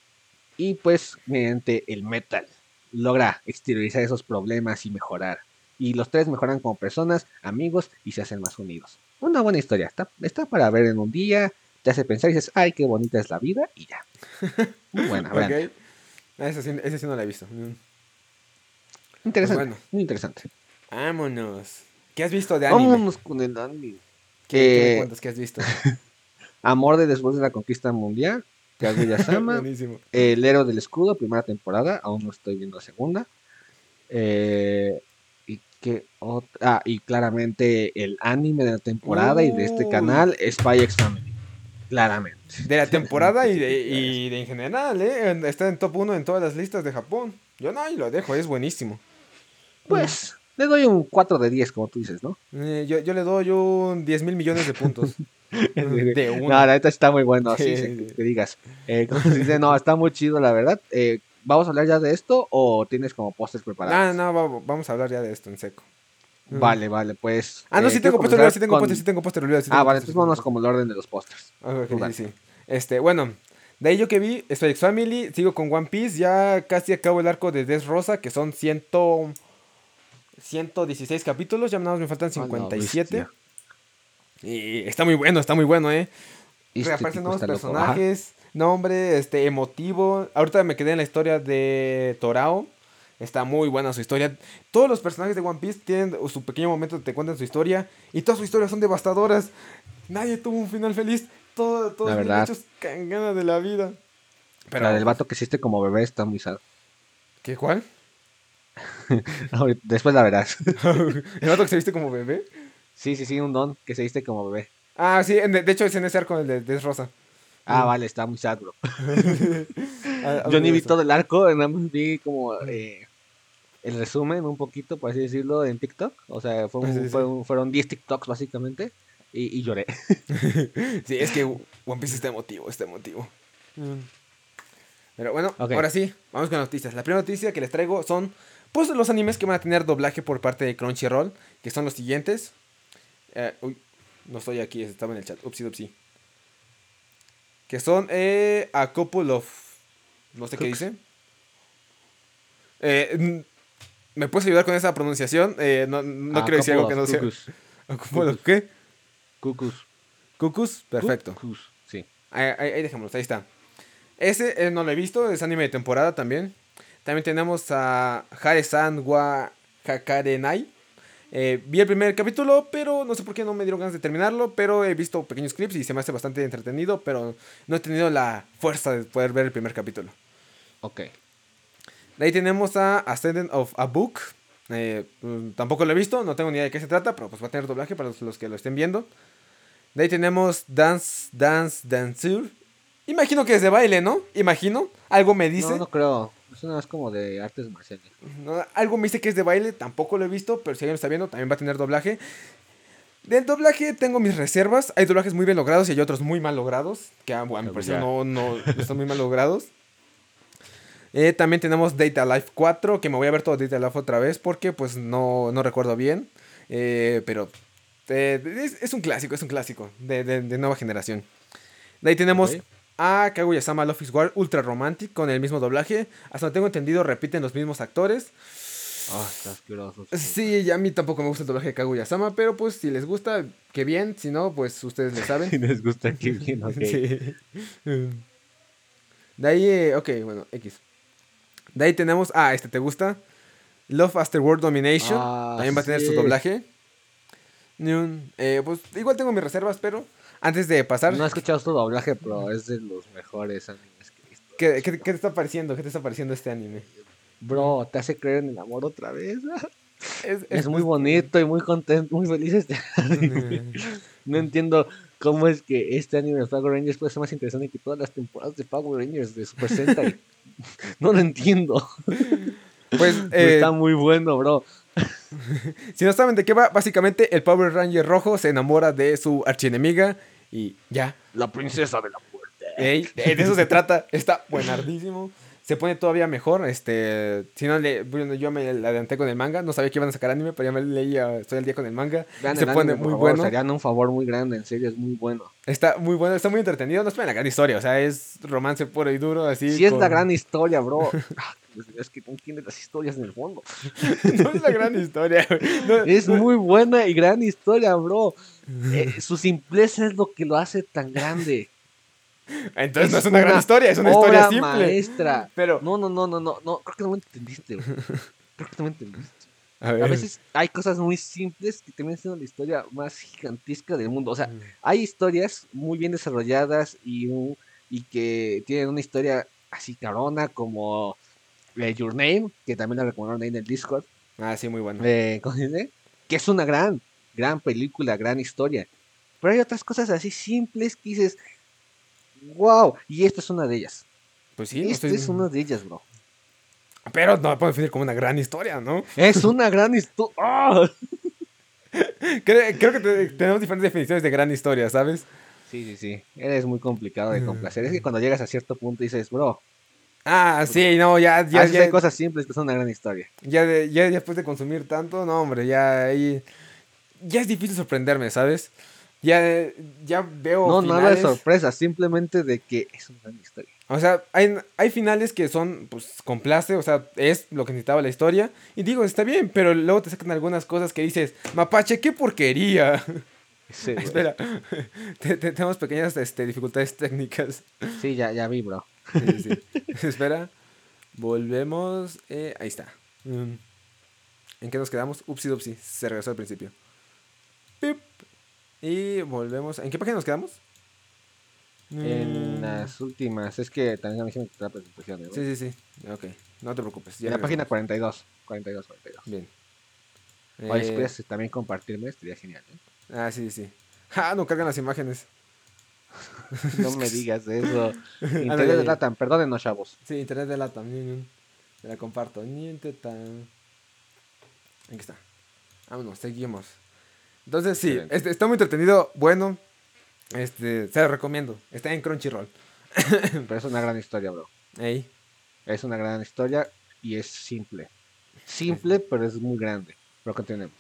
y pues mediante el metal logra exteriorizar esos problemas y mejorar. Y los tres mejoran como personas, amigos y se hacen más unidos. Una buena historia, está, está para ver en un día, te hace pensar y dices, ay, qué bonita es la vida y ya. Muy buena, vean. Ok. Ah, Ese sí, ese sí no la he visto. Mm. Interesante, Pues bueno. muy interesante. Vámonos. ¿Qué has visto de anime? Vámonos con el anime. ¿Qué, qué Eh, has visto? Amor de después de la conquista mundial, Kaguya-sama. El héroe del escudo, primera temporada, aún no estoy viendo la segunda. Eh, y que ah, y claramente el anime de la temporada y de este canal, Spy X Family. Claramente. De la temporada y de, y de en general, ¿eh? Está en top 1 en todas las listas de Japón. Yo no, y lo dejo, es buenísimo. Pues, le doy un 4 de 10, como tú dices, ¿no? Eh, yo, yo le doy un 10 mil millones de puntos. de No, la neta está muy bueno, así que digas. Eh, ¿cómo se dice? No, está muy chido, la verdad. Eh, ¿Vamos a hablar ya de esto o tienes como pósters No, preparados? no, va- vamos a hablar ya de esto en seco. Mm. Vale, vale, pues. Ah, no, eh, sí tengo póster, comenzar sí tengo con- póster, sí tengo póster, sí Ah, tengo vale, póster, entonces vámonos como el orden de los pósters. Ah, ok, Tú dale. sí, sí. Este, bueno, de ahí yo que vi, Spy X Family, sigo con One Piece, ya casi acabo el arco de Rosa, que son 100, 116 capítulos, ya nada más me faltan A la 57. bestia. y está muy bueno, está muy bueno, eh. Este Reaparecen nuevos personajes, nombre, este, emotivo. Ahorita me quedé en la historia de Torao. Está muy buena su historia. Todos los personajes de One Piece tienen su pequeño momento, te cuentan su historia. Y todas sus historias son devastadoras. Nadie tuvo un final feliz. Todo, todos hechos con ganas de la vida. Pero, La del vato que hiciste como bebé está muy sad. ¿Qué cuál? Después la verás. ¿El vato que se viste como bebé? sí, sí, sí, un don que se viste como bebé. Ah, sí, de hecho es en ese arco el de Desrosa. Ah, Mm. vale, está muy sad, bro. Ah, Yo ni vi eso. todo el arco, nada más vi como eh, el resumen, un poquito, por así decirlo, en TikTok. O sea, fue un- Sí, sí. fue un- fueron 10 TikToks básicamente. Y, y lloré. Sí, es que One Piece está emotivo, está emotivo. Mm. Pero bueno, ahora sí, vamos con noticias. La primera noticia que les traigo son pues los animes que van a tener doblaje por parte de Crunchyroll, que son los siguientes. Eh, uy, no estoy aquí, estaba en el chat. Upsi, upsi. Que son eh, A Couple of... No sé qué dice. Eh, ¿Me puedes ayudar con esa pronunciación? Eh, no no Ah, quiero decir algo que no sea... cucus. ¿A Couple of qué? Cucus. Cucus, perfecto. Cucus, Sí. Ahí, ahí, ahí dejémoslo, ahí está. Ese eh, no lo he visto, es anime de temporada también. También tenemos a Hare-san wa Hakarenai. Eh, vi el primer capítulo, pero no sé por qué no me dieron ganas de terminarlo. Pero he visto pequeños clips y se me hace bastante entretenido. Pero no he tenido la fuerza de poder ver el primer capítulo. Ok. De ahí tenemos a Ascendant of a Book. Eh, mm, tampoco lo he visto, no tengo ni idea de qué se trata, pero pues va a tener doblaje para los, los que lo estén viendo. De ahí tenemos Dance, Dance, Dancer. Imagino que es de baile, ¿no? Imagino. Algo me dice. No, no creo. Es una más como de artes marciales. No, algo me dice que es de baile, tampoco lo he visto, pero si alguien lo está viendo, también va a tener doblaje. Del doblaje tengo mis reservas. Hay doblajes muy bien logrados y hay otros muy mal logrados. Que Claro, parecer ya. no, no están muy mal logrados. Eh, también tenemos Data Life 4, que me voy a ver todo Data Life otra vez porque pues no, no recuerdo bien. Eh, pero eh, es, es un clásico, es un clásico de, de- de nueva generación. De ahí tenemos a Kaguya-sama Love is War Ultra Romantic con el mismo doblaje. Hasta donde tengo entendido repiten los mismos actores. Ah, está asqueroso. Sí, y a mí tampoco me gusta el doblaje de Kaguya-sama, pero pues si les gusta, qué bien. Si no, pues ustedes le saben. Si les gusta, qué bien, ok. Sí. De ahí, ok, bueno, X. De ahí tenemos, ah, este te gusta. Love After World Domination. Ah, También va a tener su doblaje. Eh, pues igual tengo mis reservas, pero antes de pasar, No he escuchado su doblaje, pero es de los mejores animes que he visto. ¿qué, qué, qué te está pareciendo? ¿Qué te está pareciendo este anime? Bro, te hace creer en el amor otra vez. Es, Es muy bonito y muy contento, muy feliz este anime. No entiendo cómo es que este anime de Power Rangers puede ser más interesante que todas las temporadas de Power Rangers de Super Sentai. No lo entiendo. Pues, eh, está muy bueno, bro. si no saben de qué va, básicamente el Power Ranger rojo se enamora de su archienemiga y ya. La princesa de la muerte. Ey, de eso se trata. Está buenardísimo. Se pone todavía mejor. Este, si no, le, bueno, yo me adelanté con el manga. No sabía que iban a sacar anime, pero ya me leía. Estoy al día con el manga. Vean se el pone anime, por muy favor, bueno. Se harían un favor muy grande, en serio, es muy bueno. Está muy bueno, está muy entretenido. No esperen la gran historia. O sea, es romance puro y duro. Así. Si es la gran historia, bro. Ah, es que no entiendes las historias en el fondo. no es la gran historia. No, Es no- muy buena y gran historia, bro. Eh, su simpleza es lo que lo hace tan grande. Entonces no es es una gran una historia, es una Obra historia simple. maestra. Pero, No, no, no, no, no, no. Creo que no me entendiste, bro. Creo que no me entendiste. a ver. A veces hay cosas muy simples que terminan siendo la historia más gigantesca del mundo. O sea, Mm. hay historias muy bien desarrolladas y, un- y que tienen una historia así carona como eh, Your Name, que también la recomendaron ahí en el Discord. Ah, sí, muy bueno. eh. Que es una gran, gran película, gran historia. Pero hay otras cosas así simples que dices, wow, y esta es una de ellas. Pues sí, esta estoy- es una de ellas, bro. Pero no la puedo definir como una gran historia, ¿no? Es una gran historia. Creo, creo que te- tenemos diferentes definiciones de gran historia, ¿sabes? Sí, sí, sí. Eres muy complicado de complacer. Es que cuando llegas a cierto punto dices, bro, Ah, sí, no, ya, ya, ya, hay cosas simples que son una gran historia. ya, de- ya después de consumir tanto, no, hombre, ya ahí, ya es difícil sorprenderme, ¿sabes? Ya, ya veo No, nada de sorpresa, simplemente de que es una gran historia. o sea, hay, hay finales que son, pues, complace, o sea, es lo que necesitaba la historia, y digo, está bien, pero luego te sacan algunas cosas que dices, mapache, qué porquería. Sí. Espera, te- te- tenemos pequeñas este, dificultades técnicas. Sí, ya, ya vi, bro. Sí, sí, sí. Espera. Volvemos. eh, ahí está. Mm. ¿En qué nos quedamos? Upsi dupsi. Se regresó al principio. Y volvemos. ¿En qué página nos quedamos? En Mm, las últimas, es que también me dijeron que la presentación. ¿no? Sí, sí, sí. Ok. No te preocupes. ya en la página regresamos. 42. 42, 42. Bien. Oye, si Eh, pudieras también compartirme, estaría genial. ¿eh? ah, sí, sí. Ah, no cargan las imágenes. No me digas eso. Internet de. Latam, perdónenos, chavos. Sí, internet de la también. Te la comparto. Niente tan. Aquí está. Vámonos, seguimos. Entonces, sí, este, está muy entretenido. Bueno, este, se lo recomiendo. Está en Crunchyroll. Pero es una gran historia, bro. Ey. Es una gran historia y es simple. Simple, pero es muy grande. Pero continuemos.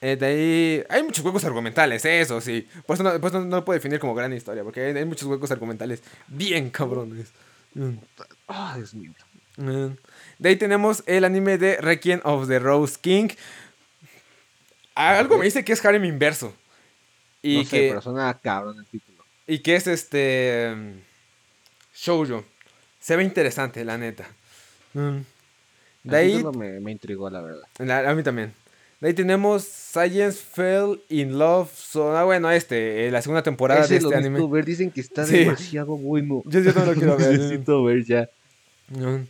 Eh, de ahí. Hay muchos huecos argumentales, eso sí. Por eso no, por eso no, lo puedo definir como gran historia. Porque hay, hay muchos huecos argumentales bien cabrones. Ah, Dios mío. Mm. De ahí tenemos el anime de Requiem of the Rose King. Algo me dice que es harem inverso. Y, no sé, que, pero suena cabrón el título. y que es este. Shoujo. Se ve interesante, la neta. Mm. De El ahí. título me, me intrigó, la verdad. la- a mí también. De ahí tenemos Science Fell in Love. So, ah, bueno, este, eh, la segunda temporada Ese de lo este necesito anime. ver, dicen que está Sí. demasiado bueno. Yo, yo no lo quiero ver. Necesito ver ya. Mm.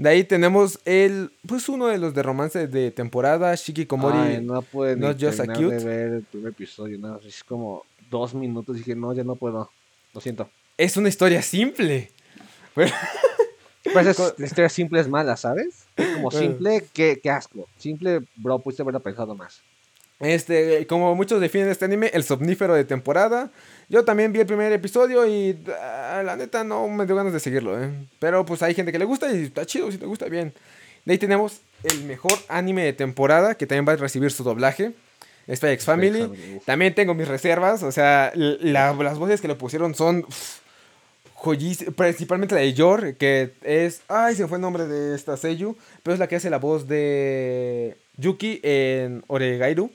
De ahí tenemos el, pues uno de los de romance de temporada, Shiki Komori. Ay, no pude ni Not Just a de Cute. ver el primer episodio, nada, es como dos minutos, dije, no, ya no puedo, lo siento. Es una historia simple. Pero- Pues es, la historia simple es mala, ¿sabes? Es como Eh. simple, qué, qué asco. Simple, bro, pudiste haberlo pensado más. Este, como muchos definen este anime, el somnífero de temporada. Yo también vi el primer episodio y ah, la neta no me dio ganas de seguirlo, ¿eh? Pero pues hay gente que le gusta y está chido si te gusta bien. De ahí tenemos el mejor anime de temporada que también va a recibir su doblaje. Spy X Family. Family. También tengo mis reservas, o sea, la- las voces que le pusieron son uf, joyís- principalmente la de Yor, que es, ay, se fue el nombre de esta Seiyu, pero es la que hace la voz de Yuki en Oregairu.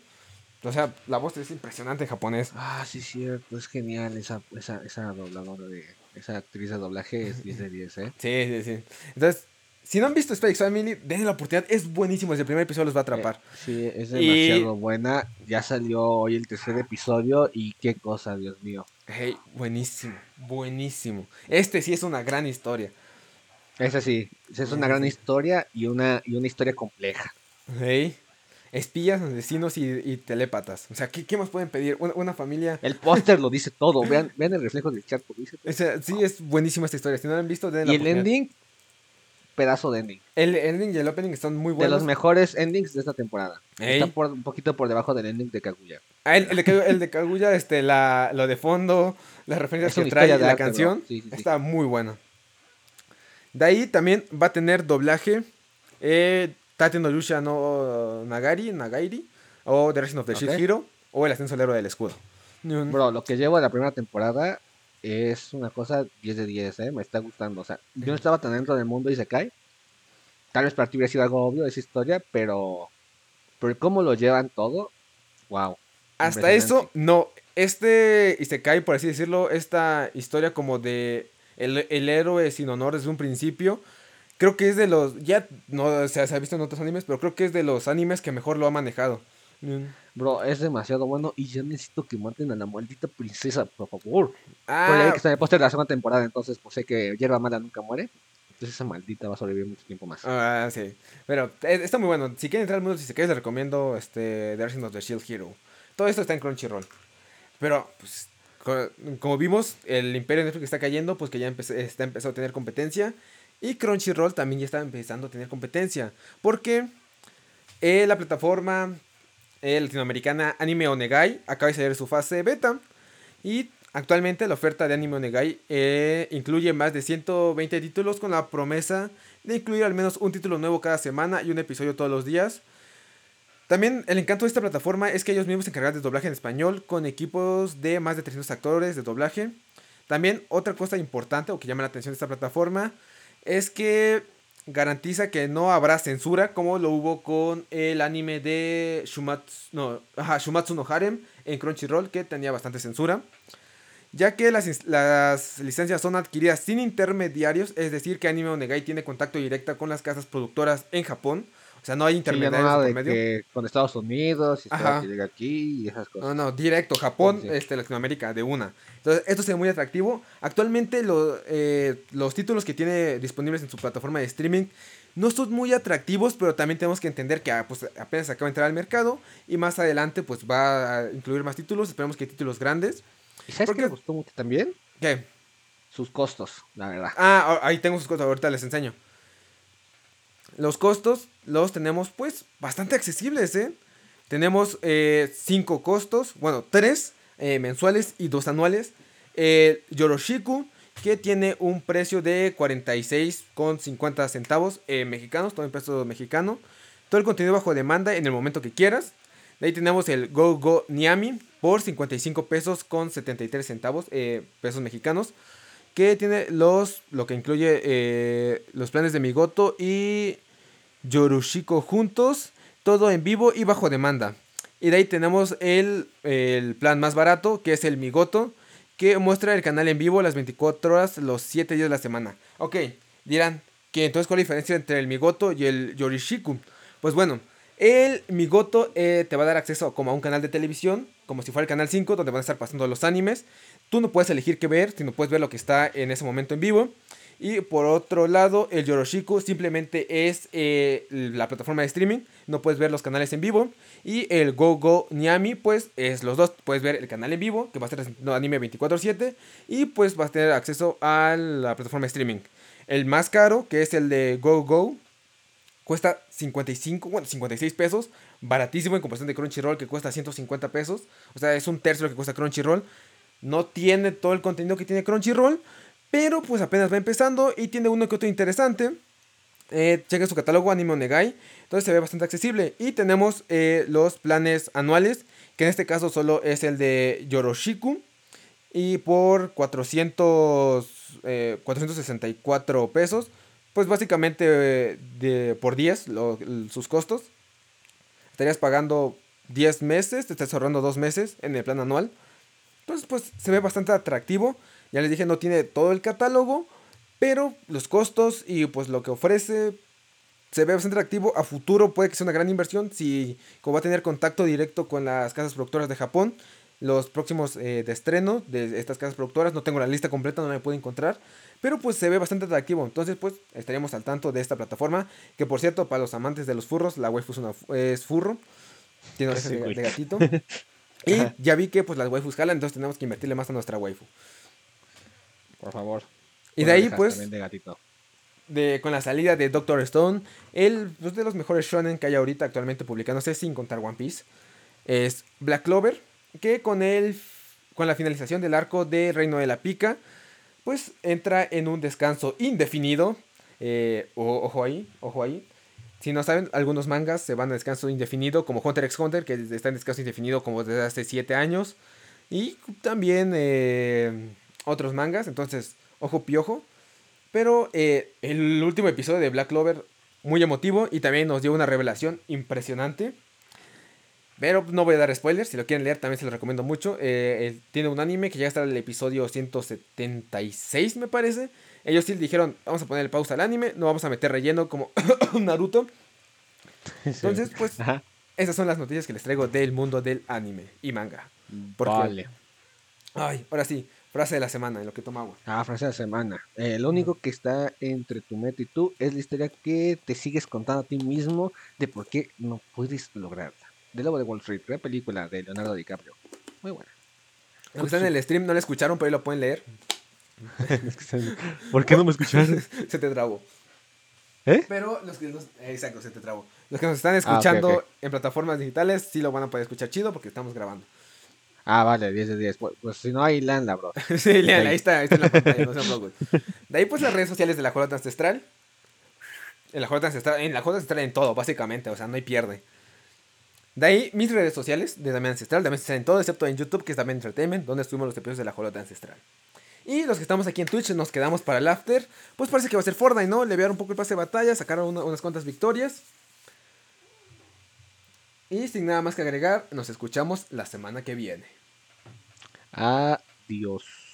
O sea, la voz es impresionante en japonés. Ah, sí, cierto, es genial esa, esa, esa dobladora de, esa actriz de doblaje es 10 de 10, ¿eh? Sí, sí, sí. Entonces, si no han visto X Family, denle la oportunidad, es buenísimo, desde el primer episodio los va a atrapar. Eh, sí, es Y- demasiado buena. Ya salió hoy el tercer episodio y qué cosa, Dios mío. Hey, buenísimo, buenísimo. Este sí es una gran historia. Esa sí, esa es una gran historia y una, y una historia compleja. Hey, espías, asesinos y, y telépatas. O sea, ¿qué, qué más pueden pedir? Una, una familia. El póster lo dice todo. Vean, vean el reflejo del chat. dice todo. O sea, sí, es buenísima esta historia. Si no la han visto, denle la Y el ending, pedazo de ending. El ending y el opening están muy De buenos. los mejores endings de esta temporada. Ey. Está por, un poquito por debajo del ending de Kaguya. Ah, el, el de, el de Kaguya, este, la, lo de fondo, las referencias que trae de la arte, canción, Sí, sí, sí. está muy buena. De ahí también va a tener doblaje eh, Tate no Yusha no Nagari, Nagairi, o The Rising of the Shield Ok. Hero, o El Ascenso al Héroe del Escudo. Bro, lo que llevo de la primera temporada es una cosa 10 de 10, ¿eh? Me está gustando. O sea, yo no estaba tan dentro del mundo y se cae. Tal vez para ti hubiera sido algo obvio esa historia, pero... Pero cómo lo llevan todo, wow. Hasta eso, no. Este Isekai, por así decirlo, esta historia como de el, el héroe sin honor desde un principio, creo que es de los. Ya no o sea, se ha visto en otros animes, pero creo que es de los animes que mejor lo ha manejado. Mm. Bro, es demasiado bueno y yo necesito que maten a la maldita princesa, por favor. Pero ya Ah, vi que está en póster de la segunda temporada, entonces pues sé que hierba mala nunca muere. Entonces esa maldita va a sobrevivir mucho tiempo más. ah, sí. Pero eh, está muy bueno. Si quieren entrar al mundo de Isekais, les recomiendo este, The Rising of the Shield Hero. Todo esto está en Crunchyroll. Pero, pues, co- como vimos, el imperio Netflix está cayendo, pues que ya empecé- está empezando a tener competencia. Y Crunchyroll también ya está empezando a tener competencia. Porque eh, la plataforma eh, latinoamericana Anime Onegai acaba de salir su fase beta. Y actualmente la oferta de Anime Onegai eh, incluye más de 120 títulos con la promesa de incluir al menos un título nuevo cada semana y un episodio todos los días. También el encanto de esta plataforma es que ellos mismos se encargan de doblaje en español con equipos de más de 300 actores de doblaje. También otra cosa importante o que llama la atención de esta plataforma es que garantiza que no habrá censura como lo hubo con el anime de Shumatsu no, Shumatsu no Harem en Crunchyroll que tenía bastante censura. Ya que las, las licencias son adquiridas sin intermediarios, es decir, que Anime Onegai tiene contacto directo con las casas productoras en Japón. O sea, no hay Sí, no intermediarios nada por medio. que con Estados Unidos y que llegue aquí y esas cosas. No, no, directo, Japón, Sí, sí. este, Latinoamérica, de una. Entonces, esto se ve muy atractivo. Actualmente lo- eh, los títulos que tiene disponibles en su plataforma de streaming no son muy atractivos, pero también tenemos que entender que ah, pues, apenas acaba de entrar al mercado y más adelante pues va a incluir más títulos. Esperemos que títulos grandes. ¿Y sabes ¿Por qué qué? me gustó mucho también? ¿Qué? Sus costos, la verdad. Ah, ahí tengo sus cosas, ahorita les enseño. Los costos los tenemos pues bastante accesibles, ¿eh? Tenemos eh, cinco costos, bueno, tres eh, mensuales y dos anuales. El Yoroshiku, que tiene un precio de 46,50 centavos eh, mexicanos, todo en peso mexicano. Todo el contenido bajo demanda en el momento que quieras. De ahí tenemos el Go Go Niami por 55 pesos con 73 centavos eh, pesos mexicanos. Que tiene los, lo que incluye eh, los planes de Migoto y Yorushiko juntos. Todo en vivo y bajo demanda. Y de ahí tenemos el, el plan más barato, que es el Migoto, que muestra el canal en vivo las 24 horas, los 7 días de la semana. Ok, dirán, que entonces cuál es la diferencia entre el Migoto y el Yorishiku? Pues bueno, el Migoto eh, te va a dar acceso como a un canal de televisión, como si fuera el canal 5, donde van a estar pasando los animes. Tú no puedes elegir qué ver, sino puedes ver lo que está en ese momento en vivo. Y por otro lado, el Yoroshiku simplemente es eh, la plataforma de streaming. No puedes ver los canales en vivo. Y el Go Go Niami, pues es los dos. Puedes ver el canal en vivo, que va a estar no, anime 24-7. Y pues vas a tener acceso a la plataforma de streaming. El más caro, que es el de Go Go, cuesta 55, bueno, 56 pesos. Baratísimo en comparación de Crunchyroll, que cuesta 150 pesos. O sea, es un tercio lo que cuesta Crunchyroll. No tiene todo el contenido que tiene Crunchyroll. Pero pues apenas va empezando y tiene uno que otro interesante. Eh, chequen su catálogo Anime Onegai. Entonces se ve bastante accesible. Y tenemos eh, los planes anuales. Que en este caso solo es el de Yoroshiku. Y por 400, 464 eh, pesos. Pues básicamente de, por 10 sus costos. Estarías pagando 10 meses. Te estás ahorrando 2 meses en el plan anual. Entonces pues se ve bastante atractivo. Ya les dije, no tiene todo el catálogo, pero los costos y pues lo que ofrece se ve bastante atractivo. A futuro puede que sea una gran inversión si como va a tener contacto directo con las casas productoras de Japón. Los próximos eh, de estreno de estas casas productoras, no tengo la lista completa, no me puedo encontrar. Pero pues se ve bastante atractivo. Entonces pues estaríamos al tanto de esta plataforma. Que por cierto, para los amantes de los furros, la waifu es, una, es furro. Tiene orejas de, de, gatito. y ya vi que pues las waifus jalan, entonces tenemos que invertirle más a nuestra waifu. Por favor. Y de ahí, pues. De, con la salida de Doctor Stone, el pues, de los mejores shonen que hay ahorita actualmente publicándose, sin contar One Piece, es Black Clover, que con el con la finalización del arco de Reino de la Pica, pues entra en un descanso indefinido. Eh, ojo ahí, ojo ahí. Si no saben, algunos mangas se van a descanso indefinido, como Hunter x Hunter, que está en descanso indefinido como desde hace 7 años. Y también eh, otros mangas, entonces, ojo piojo. Pero eh, el último episodio de Black Clover, muy emotivo y también nos dio una revelación impresionante. Pero no voy a dar spoilers, si lo quieren leer también se lo recomiendo mucho. Eh, tiene un anime que ya está en el episodio 176 me parece. Ellos sí dijeron, vamos a poner pausa al anime, no vamos a meter relleno como Naruto. Entonces, pues, esas son las noticias que les traigo del mundo del anime y manga. vale. Ay, ahora sí, Frase de la semana, en lo que toma agua. Ah, frase de la semana. Eh, lo único que está entre tu meta y tú es la historia que te sigues contando a ti mismo de por qué no puedes lograrla. De Lobo de Wall Street, la película de Leonardo DiCaprio. Muy buena. Los que están en el stream no la escucharon, pero ahí lo pueden leer. ¿Por qué no me escucharon? se te trabó. ¿Eh? Pero los que nos... Exacto, se te trabó. Los que nos están ah, escuchando en plataformas digitales sí lo van a poder escuchar chido porque estamos grabando. Ah, vale, 10 de 10. Pues, pues, si no, ahí leanla, bro. sí, leanla, ahí está, ahí está en la pantalla, no se De ahí, pues, las redes sociales de la Jota Ancestral. En la Jota Ancestral, en la Jota Ancestral en todo, básicamente, o sea, no hay pierde. De ahí, mis redes sociales de Damián Ancestral, Damián Ancestral en todo, excepto en YouTube, que es Damián Entertainment, donde estuvimos los episodios de la Jota Ancestral. Y los que estamos aquí en Twitch nos quedamos para el after. Pues parece que va a ser Fortnite, ¿no? Le un poco el pase de batalla, sacaron unas cuantas victorias. Y sin nada más que agregar, nos escuchamos la semana que viene. Adiós.